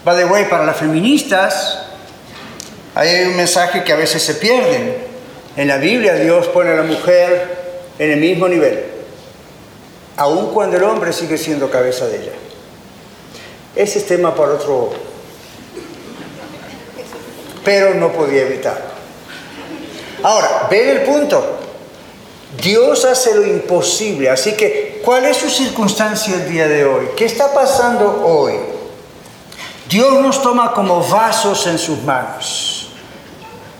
va de way para las feministas, hay un mensaje que a veces se pierden. En la Biblia Dios pone a la mujer en el mismo nivel, aun cuando el hombre sigue siendo cabeza de ella. Ese es tema para otro, pero no podía evitarlo. Ahora, ven el punto. Dios hace lo imposible, así que, ¿cuál es su circunstancia el día de hoy? ¿Qué está pasando hoy? Dios nos toma como vasos en sus manos.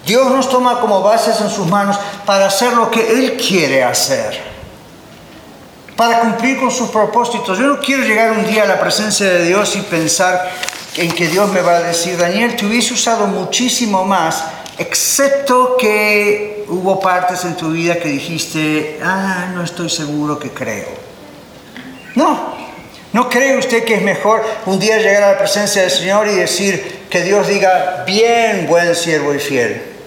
Dios nos toma como bases en sus manos para hacer lo que Él quiere hacer, para cumplir con sus propósitos. Yo no quiero llegar un día a la presencia de Dios y pensar en que Dios me va a decir, Daniel, te hubiese usado muchísimo más, excepto que hubo partes en tu vida que dijiste, ah, no estoy seguro que creo. No, ¿no cree usted que es mejor un día llegar a la presencia del Señor y decir que Dios diga, bien, buen siervo y fiel?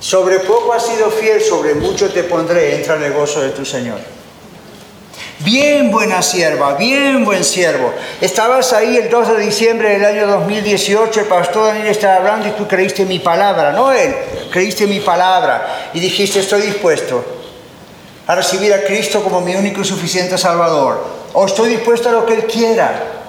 Sobre poco has sido fiel, sobre mucho te pondré, entra en el gozo de tu Señor. Bien buena sierva, bien buen siervo. Estabas ahí el 2 de diciembre del año 2018, el pastor Daniel estaba hablando y tú creíste mi palabra, no él, creíste mi palabra y dijiste estoy dispuesto a recibir a Cristo como mi único y suficiente Salvador. O estoy dispuesto a lo que Él quiera.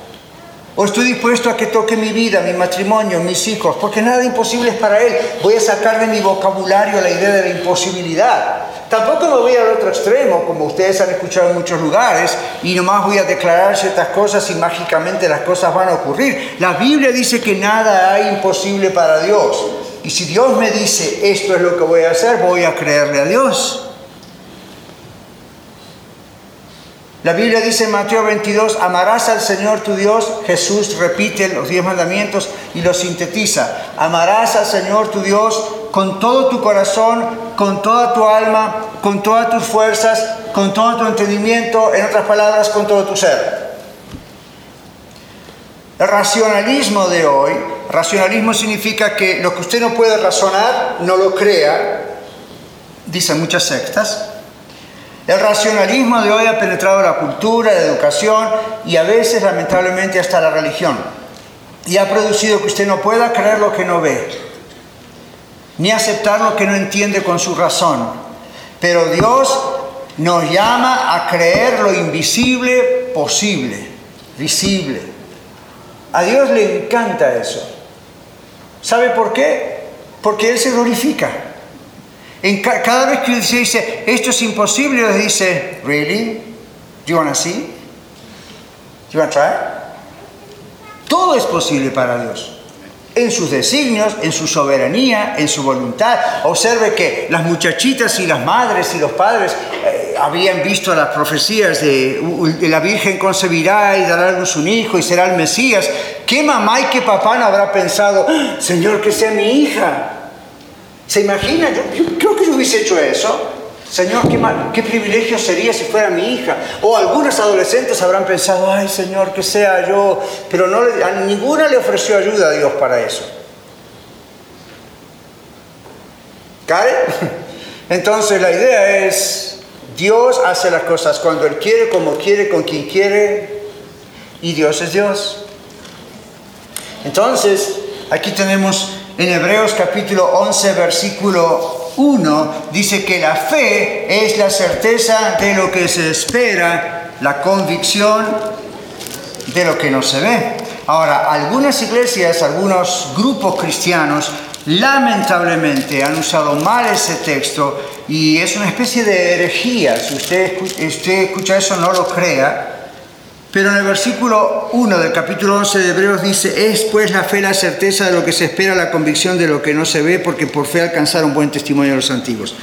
O estoy dispuesto a que toque mi vida, mi matrimonio, mis hijos, porque nada imposible es para Él. Voy a sacar de mi vocabulario la idea de la imposibilidad. Tampoco me voy al otro extremo, como ustedes han escuchado en muchos lugares, y nomás voy a declarar ciertas cosas y mágicamente las cosas van a ocurrir. La Biblia dice que nada hay imposible para Dios. Y si Dios me dice, esto es lo que voy a hacer, voy a creerle a Dios. La Biblia dice en Mateo 22, amarás al Señor tu Dios. Jesús repite los diez mandamientos y los sintetiza. Amarás al Señor tu Dios con todo tu corazón, con toda tu alma, con todas tus fuerzas, con todo tu entendimiento, en otras palabras, con todo tu ser. El racionalismo de hoy, racionalismo significa que lo que usted no puede razonar, no lo crea, dicen muchas sectas. El racionalismo de hoy ha penetrado la cultura, la educación y a veces lamentablemente hasta la religión. Y ha producido que usted no pueda creer lo que no ve, ni aceptar lo que no entiende con su razón. Pero Dios nos llama a creer lo invisible posible, visible. A Dios le encanta eso. ¿Sabe por qué? Porque Él se glorifica. En cada vez que se dice, esto es imposible, le dice, ¿really? ¿Do you want to see? ¿Do you want to try? Todo es posible para Dios. En sus designios, en su soberanía, en su voluntad. Observe que las muchachitas y las madres y los padres eh, habían visto las profecías de, de, la Virgen concebirá y dará a luz un hijo y será el Mesías. ¿Qué mamá y qué papá no habrá pensado, Señor, que sea mi hija? ¿Se imagina? Yo, creo que yo hubiese hecho eso. Señor, qué, privilegio sería si fuera mi hija. O algunos adolescentes habrán pensado, ay Señor, que sea yo. Pero no, a ninguna le ofreció ayuda a Dios para eso. ¿Cae? Entonces la idea es, Dios hace las cosas cuando Él quiere, como quiere, con quien quiere. Y Dios es Dios. Entonces, aquí tenemos en Hebreos capítulo 11, versículo 1, dice que la fe es la certeza de lo que se espera, la convicción de lo que no se ve. Ahora, algunas iglesias, algunos grupos cristianos, lamentablemente han usado mal ese texto y es una especie de herejía. Si usted, usted escucha eso, no lo crea pero en el versículo 1 del capítulo 11 de Hebreos dice, es pues la fe la certeza de lo que se espera, la convicción de lo que no se ve, porque por fe alcanzaron buen testimonio de los antiguos.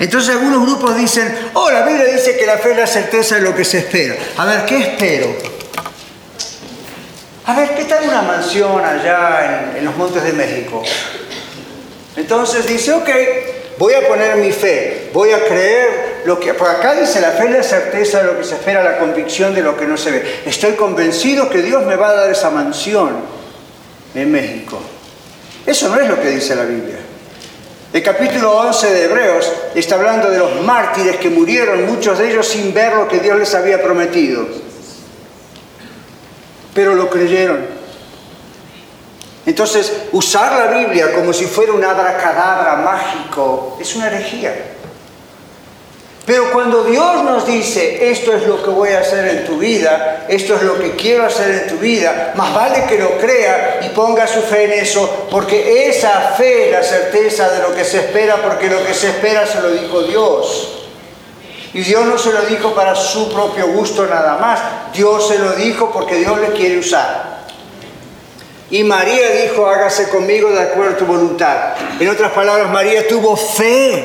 Entonces algunos grupos dicen, oh, la Biblia dice que la fe es la certeza de lo que se espera. A ver, ¿qué espero? A ver, ¿qué tal una mansión allá en, en los montes de México? Entonces dice, ok, voy a poner mi fe, voy a creer lo que por acá dice la fe la certeza de lo que se espera, la convicción de lo que no se ve. Estoy convencido que Dios me va a dar esa mansión en México. Eso no es lo que dice la Biblia. El capítulo 11 de Hebreos está hablando de los mártires que murieron, muchos de ellos sin ver lo que Dios les había prometido. Pero lo creyeron. Entonces, usar la Biblia como si fuera un abracadabra mágico es una herejía. Pero cuando Dios nos dice, esto es lo que voy a hacer en tu vida, esto es lo que quiero hacer en tu vida, más vale que lo crea y ponga su fe en eso, porque esa fe es la certeza de lo que se espera, porque lo que se espera se lo dijo Dios. Y Dios no se lo dijo para su propio gusto nada más, Dios se lo dijo porque Dios le quiere usar. Y María dijo, hágase conmigo de acuerdo a tu voluntad. En otras palabras, María tuvo fe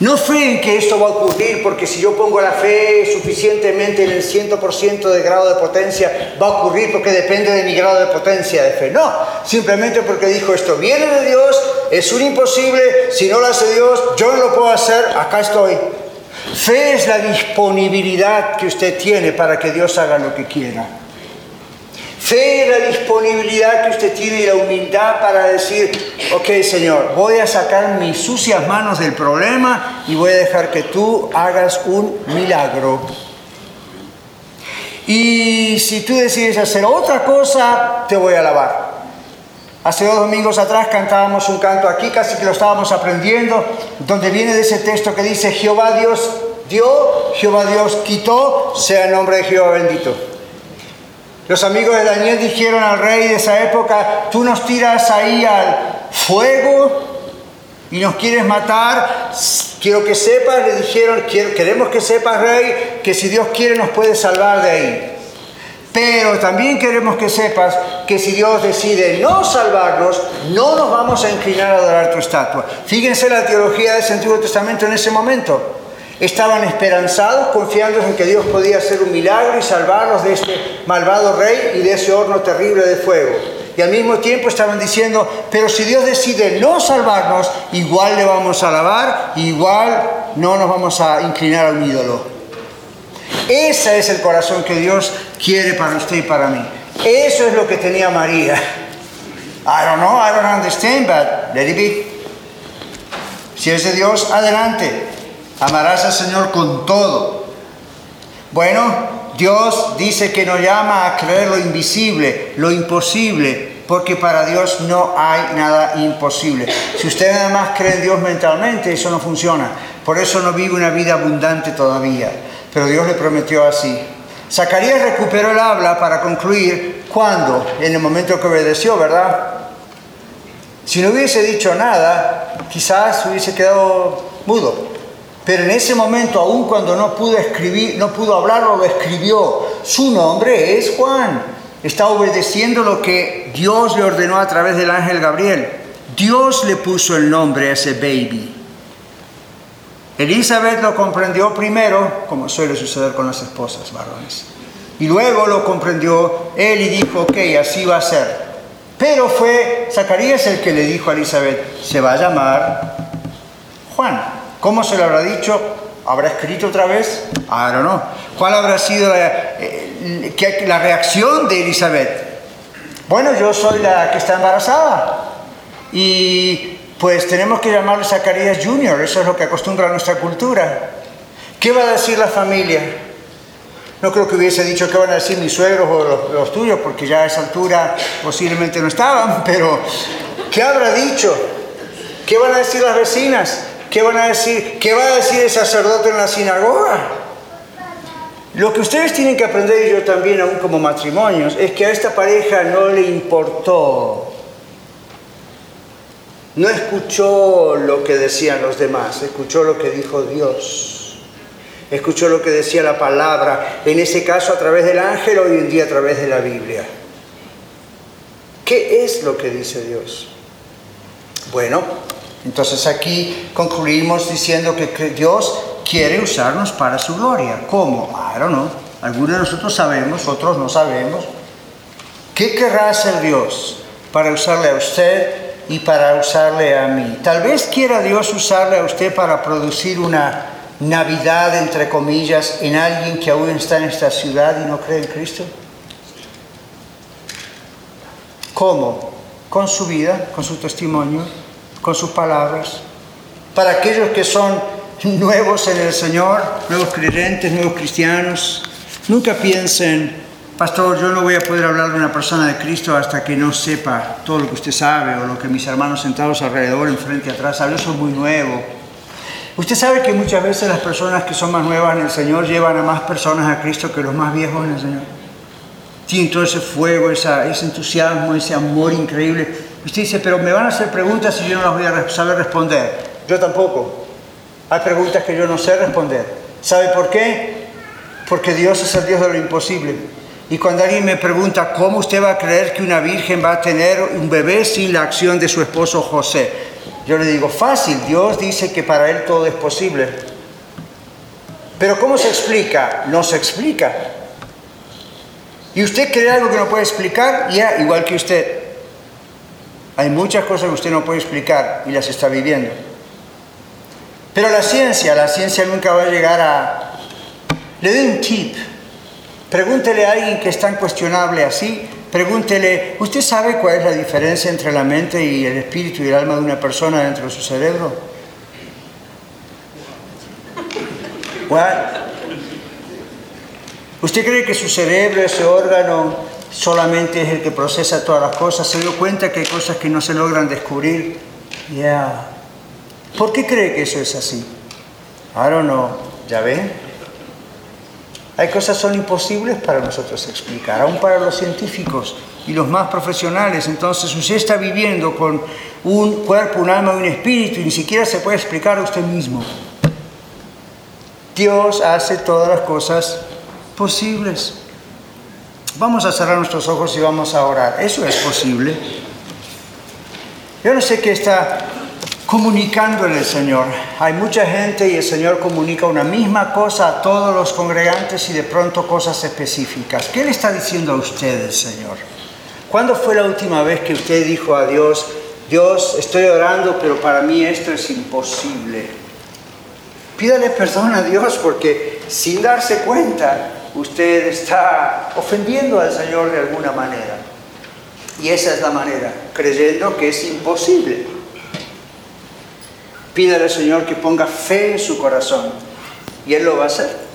no fe en que esto va a ocurrir porque si yo pongo la fe suficientemente en el 100% de grado de potencia va a ocurrir porque depende de mi grado de potencia de fe. No, simplemente porque dijo esto viene de Dios, es un imposible, si no lo hace Dios, yo no lo puedo hacer, acá estoy. Fe es la disponibilidad que usted tiene para que Dios haga lo que quiera. Fe la disponibilidad que usted tiene y la humildad para decir, ok Señor, voy a sacar mis sucias manos del problema y voy a dejar que tú hagas un milagro. Y si tú decides hacer otra cosa, te voy a alabar. Hace dos domingos atrás cantábamos un canto aquí, casi que lo estábamos aprendiendo, donde viene de ese texto que dice, Jehová Dios dio, Jehová Dios quitó, sea el nombre de Jehová bendito. Los amigos de Daniel dijeron al rey de esa época, tú nos tiras ahí al fuego y nos quieres matar. Quiero que sepas, le dijeron, queremos que sepas, rey, que si Dios quiere nos puede salvar de ahí. Pero también queremos que sepas que si Dios decide no salvarnos, no nos vamos a inclinar a adorar tu estatua. Fíjense la teología del Antiguo Testamento en ese momento. Estaban esperanzados, confiando en que Dios podía hacer un milagro y salvarlos de este malvado rey y de ese horno terrible de fuego. Y al mismo tiempo estaban diciendo, pero si Dios decide no salvarnos, igual le vamos a alabar, igual no nos vamos a inclinar a un ídolo. Ese es el corazón que Dios quiere para usted y para mí. Eso es lo que tenía María. I don't know, I don't understand, but let it be. Si es de Dios, adelante. Amarás al Señor con todo. Bueno, Dios dice que nos llama a creer lo invisible, lo imposible, porque para Dios no hay nada imposible. Si usted nada más cree en Dios mentalmente, eso no funciona. Por eso no vive una vida abundante todavía. Pero Dios le prometió así. Zacarías recuperó el habla para concluir cuando, en el momento que obedeció, ¿verdad? Si no hubiese dicho nada, quizás hubiese quedado mudo. Pero en ese momento, aun cuando no pudo escribir, no pudo hablarlo, lo escribió. Su nombre es Juan. Está obedeciendo lo que Dios le ordenó a través del ángel Gabriel. Dios le puso el nombre a ese baby. Elizabeth lo comprendió primero, como suele suceder con las esposas varones. Y luego lo comprendió él y dijo, ok, así va a ser. Pero fue Zacarías el que le dijo a Elizabeth, se va a llamar Juan. ¿Cómo se lo habrá dicho? ¿Habrá escrito otra vez? I don't know. ¿Cuál habrá sido la, eh, la reacción de Elizabeth? Bueno, yo soy la que está embarazada. Y pues tenemos que llamarle Zacarías Junior, eso es lo que acostumbra nuestra cultura. ¿Qué va a decir la familia? No creo que hubiese dicho qué van a decir mis suegros o los, tuyos, porque ya a esa altura posiblemente no estaban, pero ¿qué habrá dicho? ¿Qué van a decir las vecinas? ¿Qué van a decir? ¿Qué va a decir el sacerdote en la sinagoga? Lo que ustedes tienen que aprender, y yo también, aún como matrimonios, es que a esta pareja no le importó no escuchó lo que decían los demás, escuchó lo que dijo Dios. Escuchó lo que decía la palabra, en ese caso a través del ángel, hoy en día a través de la Biblia. ¿Qué es lo que dice Dios? Bueno, entonces aquí concluimos diciendo que Dios quiere usarnos para su gloria. ¿Cómo? I don't know. Algunos de nosotros sabemos, otros no sabemos. ¿Qué querrá hacer Dios para usarle a usted y para usarle a mí. Tal vez quiera Dios usarle a usted para producir una Navidad, entre comillas, en alguien que aún está en esta ciudad y no cree en Cristo. ¿Cómo? Con su vida, con su testimonio, con sus palabras. Para aquellos que son nuevos en el Señor, nuevos creyentes, nuevos cristianos, nunca piensen Pastor, yo no voy a poder hablar de una persona de Cristo hasta que no sepa todo lo que usted sabe o lo que mis hermanos sentados alrededor, enfrente atrás saben. Yo soy muy nuevo. Usted sabe que muchas veces las personas que son más nuevas en el Señor llevan a más personas a Cristo que los más viejos en el Señor. Tienen todo ese fuego, ese entusiasmo, ese amor increíble. Usted dice, pero me van a hacer preguntas y yo no las voy a saber responder. Yo tampoco. Hay preguntas que yo no sé responder. ¿Sabe por qué? Porque Dios es el Dios de lo imposible. Y cuando alguien me pregunta, ¿cómo usted va a creer que una virgen va a tener un bebé sin la acción de su esposo José? Yo le digo, fácil, Dios dice que para él todo es posible. Pero ¿cómo se explica? No se explica. ¿Y usted cree algo que no puede explicar? Ya, igual que usted. Hay muchas cosas que usted no puede explicar y las está viviendo. Pero la ciencia, la ciencia nunca va a llegar a... Le doy un tip. Pregúntele a alguien que es tan cuestionable así, pregúntele, ¿usted sabe cuál es la diferencia entre la mente y el espíritu y el alma de una persona dentro de su cerebro? ¿Usted cree que su cerebro, ese órgano, solamente es el que procesa todas las cosas? ¿Se dio cuenta que hay cosas que no se logran descubrir? Ya. ¿Por qué cree que eso es así? I don't know. ¿Ya ven? Hay cosas que son imposibles para nosotros explicar, aún para los científicos y los más profesionales. Entonces usted está viviendo con un cuerpo, un alma y un espíritu y ni siquiera se puede explicar a usted mismo. Dios hace todas las cosas posibles. Vamos a cerrar nuestros ojos y vamos a orar. Eso es posible. Yo no sé qué está comunicándole el Señor. Hay mucha gente y el Señor comunica una misma cosa a todos los congregantes y de pronto cosas específicas. ¿Qué le está diciendo a usted el Señor? ¿Cuándo fue la última vez que usted dijo a Dios, Dios, estoy orando, pero para mí esto es imposible? Pídale perdón a Dios porque sin darse cuenta usted está ofendiendo al Señor de alguna manera. Y esa es la manera, creyendo que es imposible. Pídale al Señor que ponga fe en su corazón y Él lo va a hacer.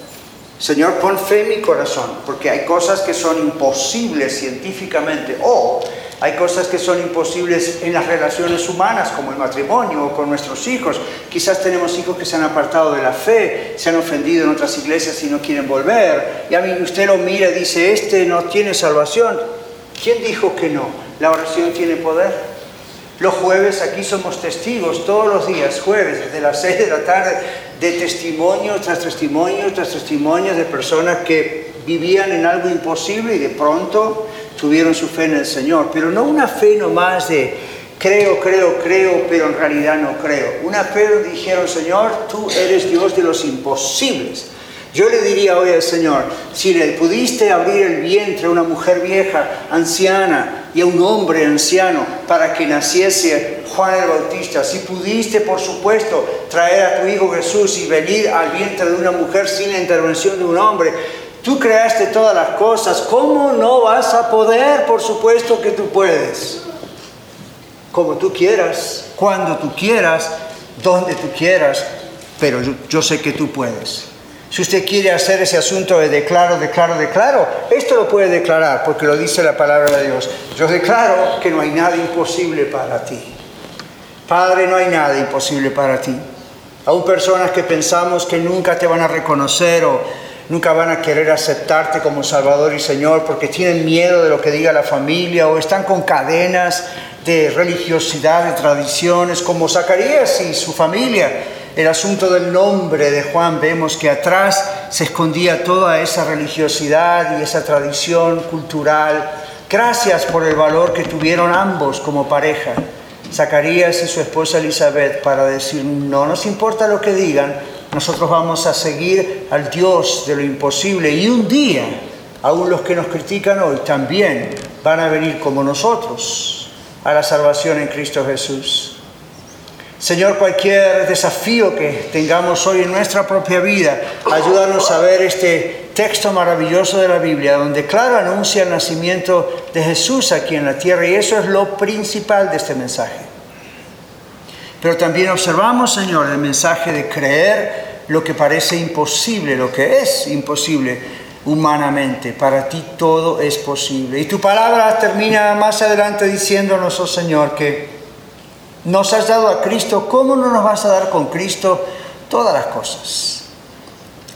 Señor, pon fe en mi corazón, porque hay cosas que son imposibles científicamente o hay cosas que son imposibles en las relaciones humanas, como el matrimonio o con nuestros hijos. Quizás tenemos hijos que se han apartado de la fe, se han ofendido en otras iglesias y no quieren volver. Y a mí usted lo mira y dice, este no tiene salvación. ¿Quién dijo que no? La oración tiene poder. Los jueves aquí somos testigos todos los días, jueves, desde las 6 de la tarde, de testimonio tras testimonio tras testimonio de personas que vivían en algo imposible y de pronto tuvieron su fe en el Señor. Pero no una fe nomás de creo, creo, creo, pero en realidad no creo. Una fe donde dijeron, Señor, tú eres Dios de los imposibles. Yo le diría hoy al Señor, si le pudiste abrir el vientre a una mujer vieja, anciana, y a un hombre anciano para que naciese Juan el Bautista, si pudiste, por supuesto, traer a tu Hijo Jesús y venir al vientre de una mujer sin la intervención de un hombre, tú creaste todas las cosas, ¿cómo no vas a poder? Por supuesto que tú puedes. Como tú quieras, cuando tú quieras, donde tú quieras, pero yo, yo sé que tú puedes. Si usted quiere hacer ese asunto de declaro, declaro, declaro, esto lo puede declarar porque lo dice la palabra de Dios. Yo declaro que no hay nada imposible para ti. Padre, no hay nada imposible para ti. Aún personas que pensamos que nunca te van a reconocer o nunca van a querer aceptarte como Salvador y Señor porque tienen miedo de lo que diga la familia o están con cadenas de religiosidad, de tradiciones, como Zacarías y su familia el asunto del nombre de Juan, vemos que atrás se escondía toda esa religiosidad y esa tradición cultural. Gracias por el valor que tuvieron ambos como pareja, Zacarías y su esposa Elizabeth, para decir, no nos importa lo que digan, nosotros vamos a seguir al Dios de lo imposible y un día, aún los que nos critican hoy, también van a venir como nosotros a la salvación en Cristo Jesús. Señor, cualquier desafío que tengamos hoy en nuestra propia vida, ayúdanos a ver este texto maravilloso de la Biblia, donde claro anuncia el nacimiento de Jesús aquí en la tierra, y eso es lo principal de este mensaje. Pero también observamos, Señor, el mensaje de creer lo que parece imposible, lo que es imposible humanamente. Para ti todo es posible. Y tu palabra termina más adelante diciéndonos, oh Señor, que nos has dado a Cristo, ¿cómo no nos vas a dar con Cristo todas las cosas?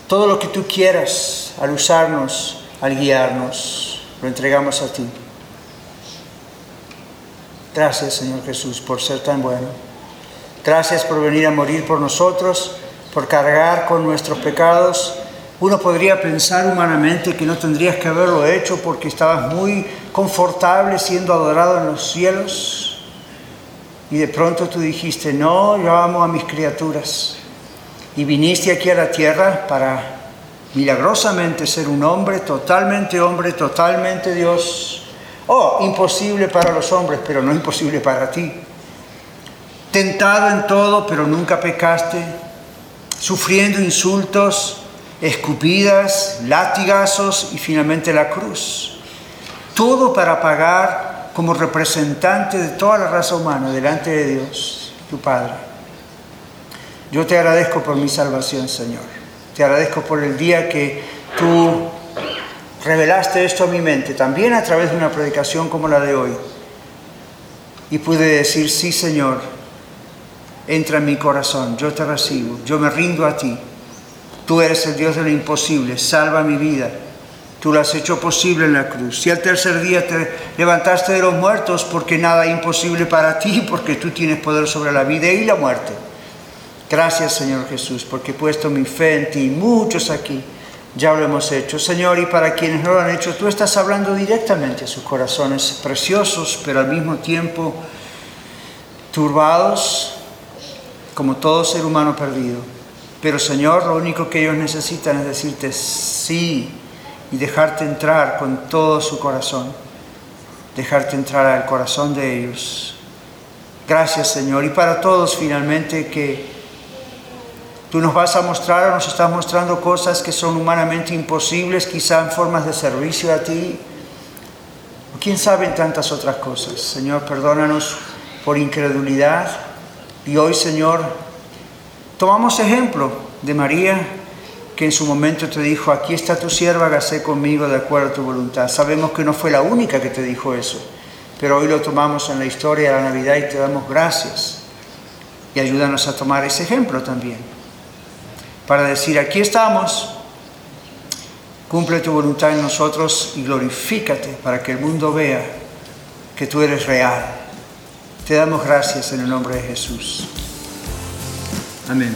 Todo lo que tú quieras al usarnos, al guiarnos, lo entregamos a ti. Gracias Señor Jesús por ser tan bueno. Gracias por venir a morir por nosotros, por cargar con nuestros pecados. Uno podría pensar humanamente que no tendrías que haberlo hecho porque estabas muy confortable siendo adorado en los cielos, y de pronto tú dijiste, no, yo amo a mis criaturas. Y viniste aquí a la tierra para milagrosamente ser un hombre, totalmente hombre, totalmente Dios. Oh, imposible para los hombres, pero no imposible para ti. Tentado en todo, pero nunca pecaste. Sufriendo insultos, escupidas, latigazos y finalmente la cruz. Todo para pagar como representante de toda la raza humana delante de Dios, tu Padre. Yo te agradezco por mi salvación, Señor. Te agradezco por el día que tú revelaste esto a mi mente, también a través de una predicación como la de hoy. Y pude decir, sí, Señor, entra en mi corazón, yo te recibo, yo me rindo a ti. Tú eres el Dios de lo imposible, salva mi vida Tú lo has hecho posible en la cruz. Si al tercer día te levantaste de los muertos, porque nada es imposible para ti, porque tú tienes poder sobre la vida y la muerte. Gracias, Señor Jesús, porque he puesto mi fe en ti. Muchos aquí ya lo hemos hecho. Señor, y para quienes no lo han hecho, tú estás hablando directamente a sus corazones preciosos, pero al mismo tiempo turbados, como todo ser humano perdido. Pero Señor, lo único que ellos necesitan es decirte sí y dejarte entrar con todo su corazón, dejarte entrar al corazón de ellos. Gracias Señor. Y para todos finalmente que tú nos vas a mostrar, nos estás mostrando cosas que son humanamente imposibles, quizá en formas de servicio a ti, quién sabe en tantas otras cosas. Señor, perdónanos por incredulidad. Y hoy, Señor, tomamos ejemplo de María, que en su momento te dijo, aquí está tu sierva, hágase conmigo de acuerdo a tu voluntad. Sabemos que no fue la única que te dijo eso, pero hoy lo tomamos en la historia de la Navidad y te damos gracias. Y ayúdanos a tomar ese ejemplo también, para decir, aquí estamos, cumple tu voluntad en nosotros y glorifícate para que el mundo vea que tú eres real. Te damos gracias en el nombre de Jesús. Amén.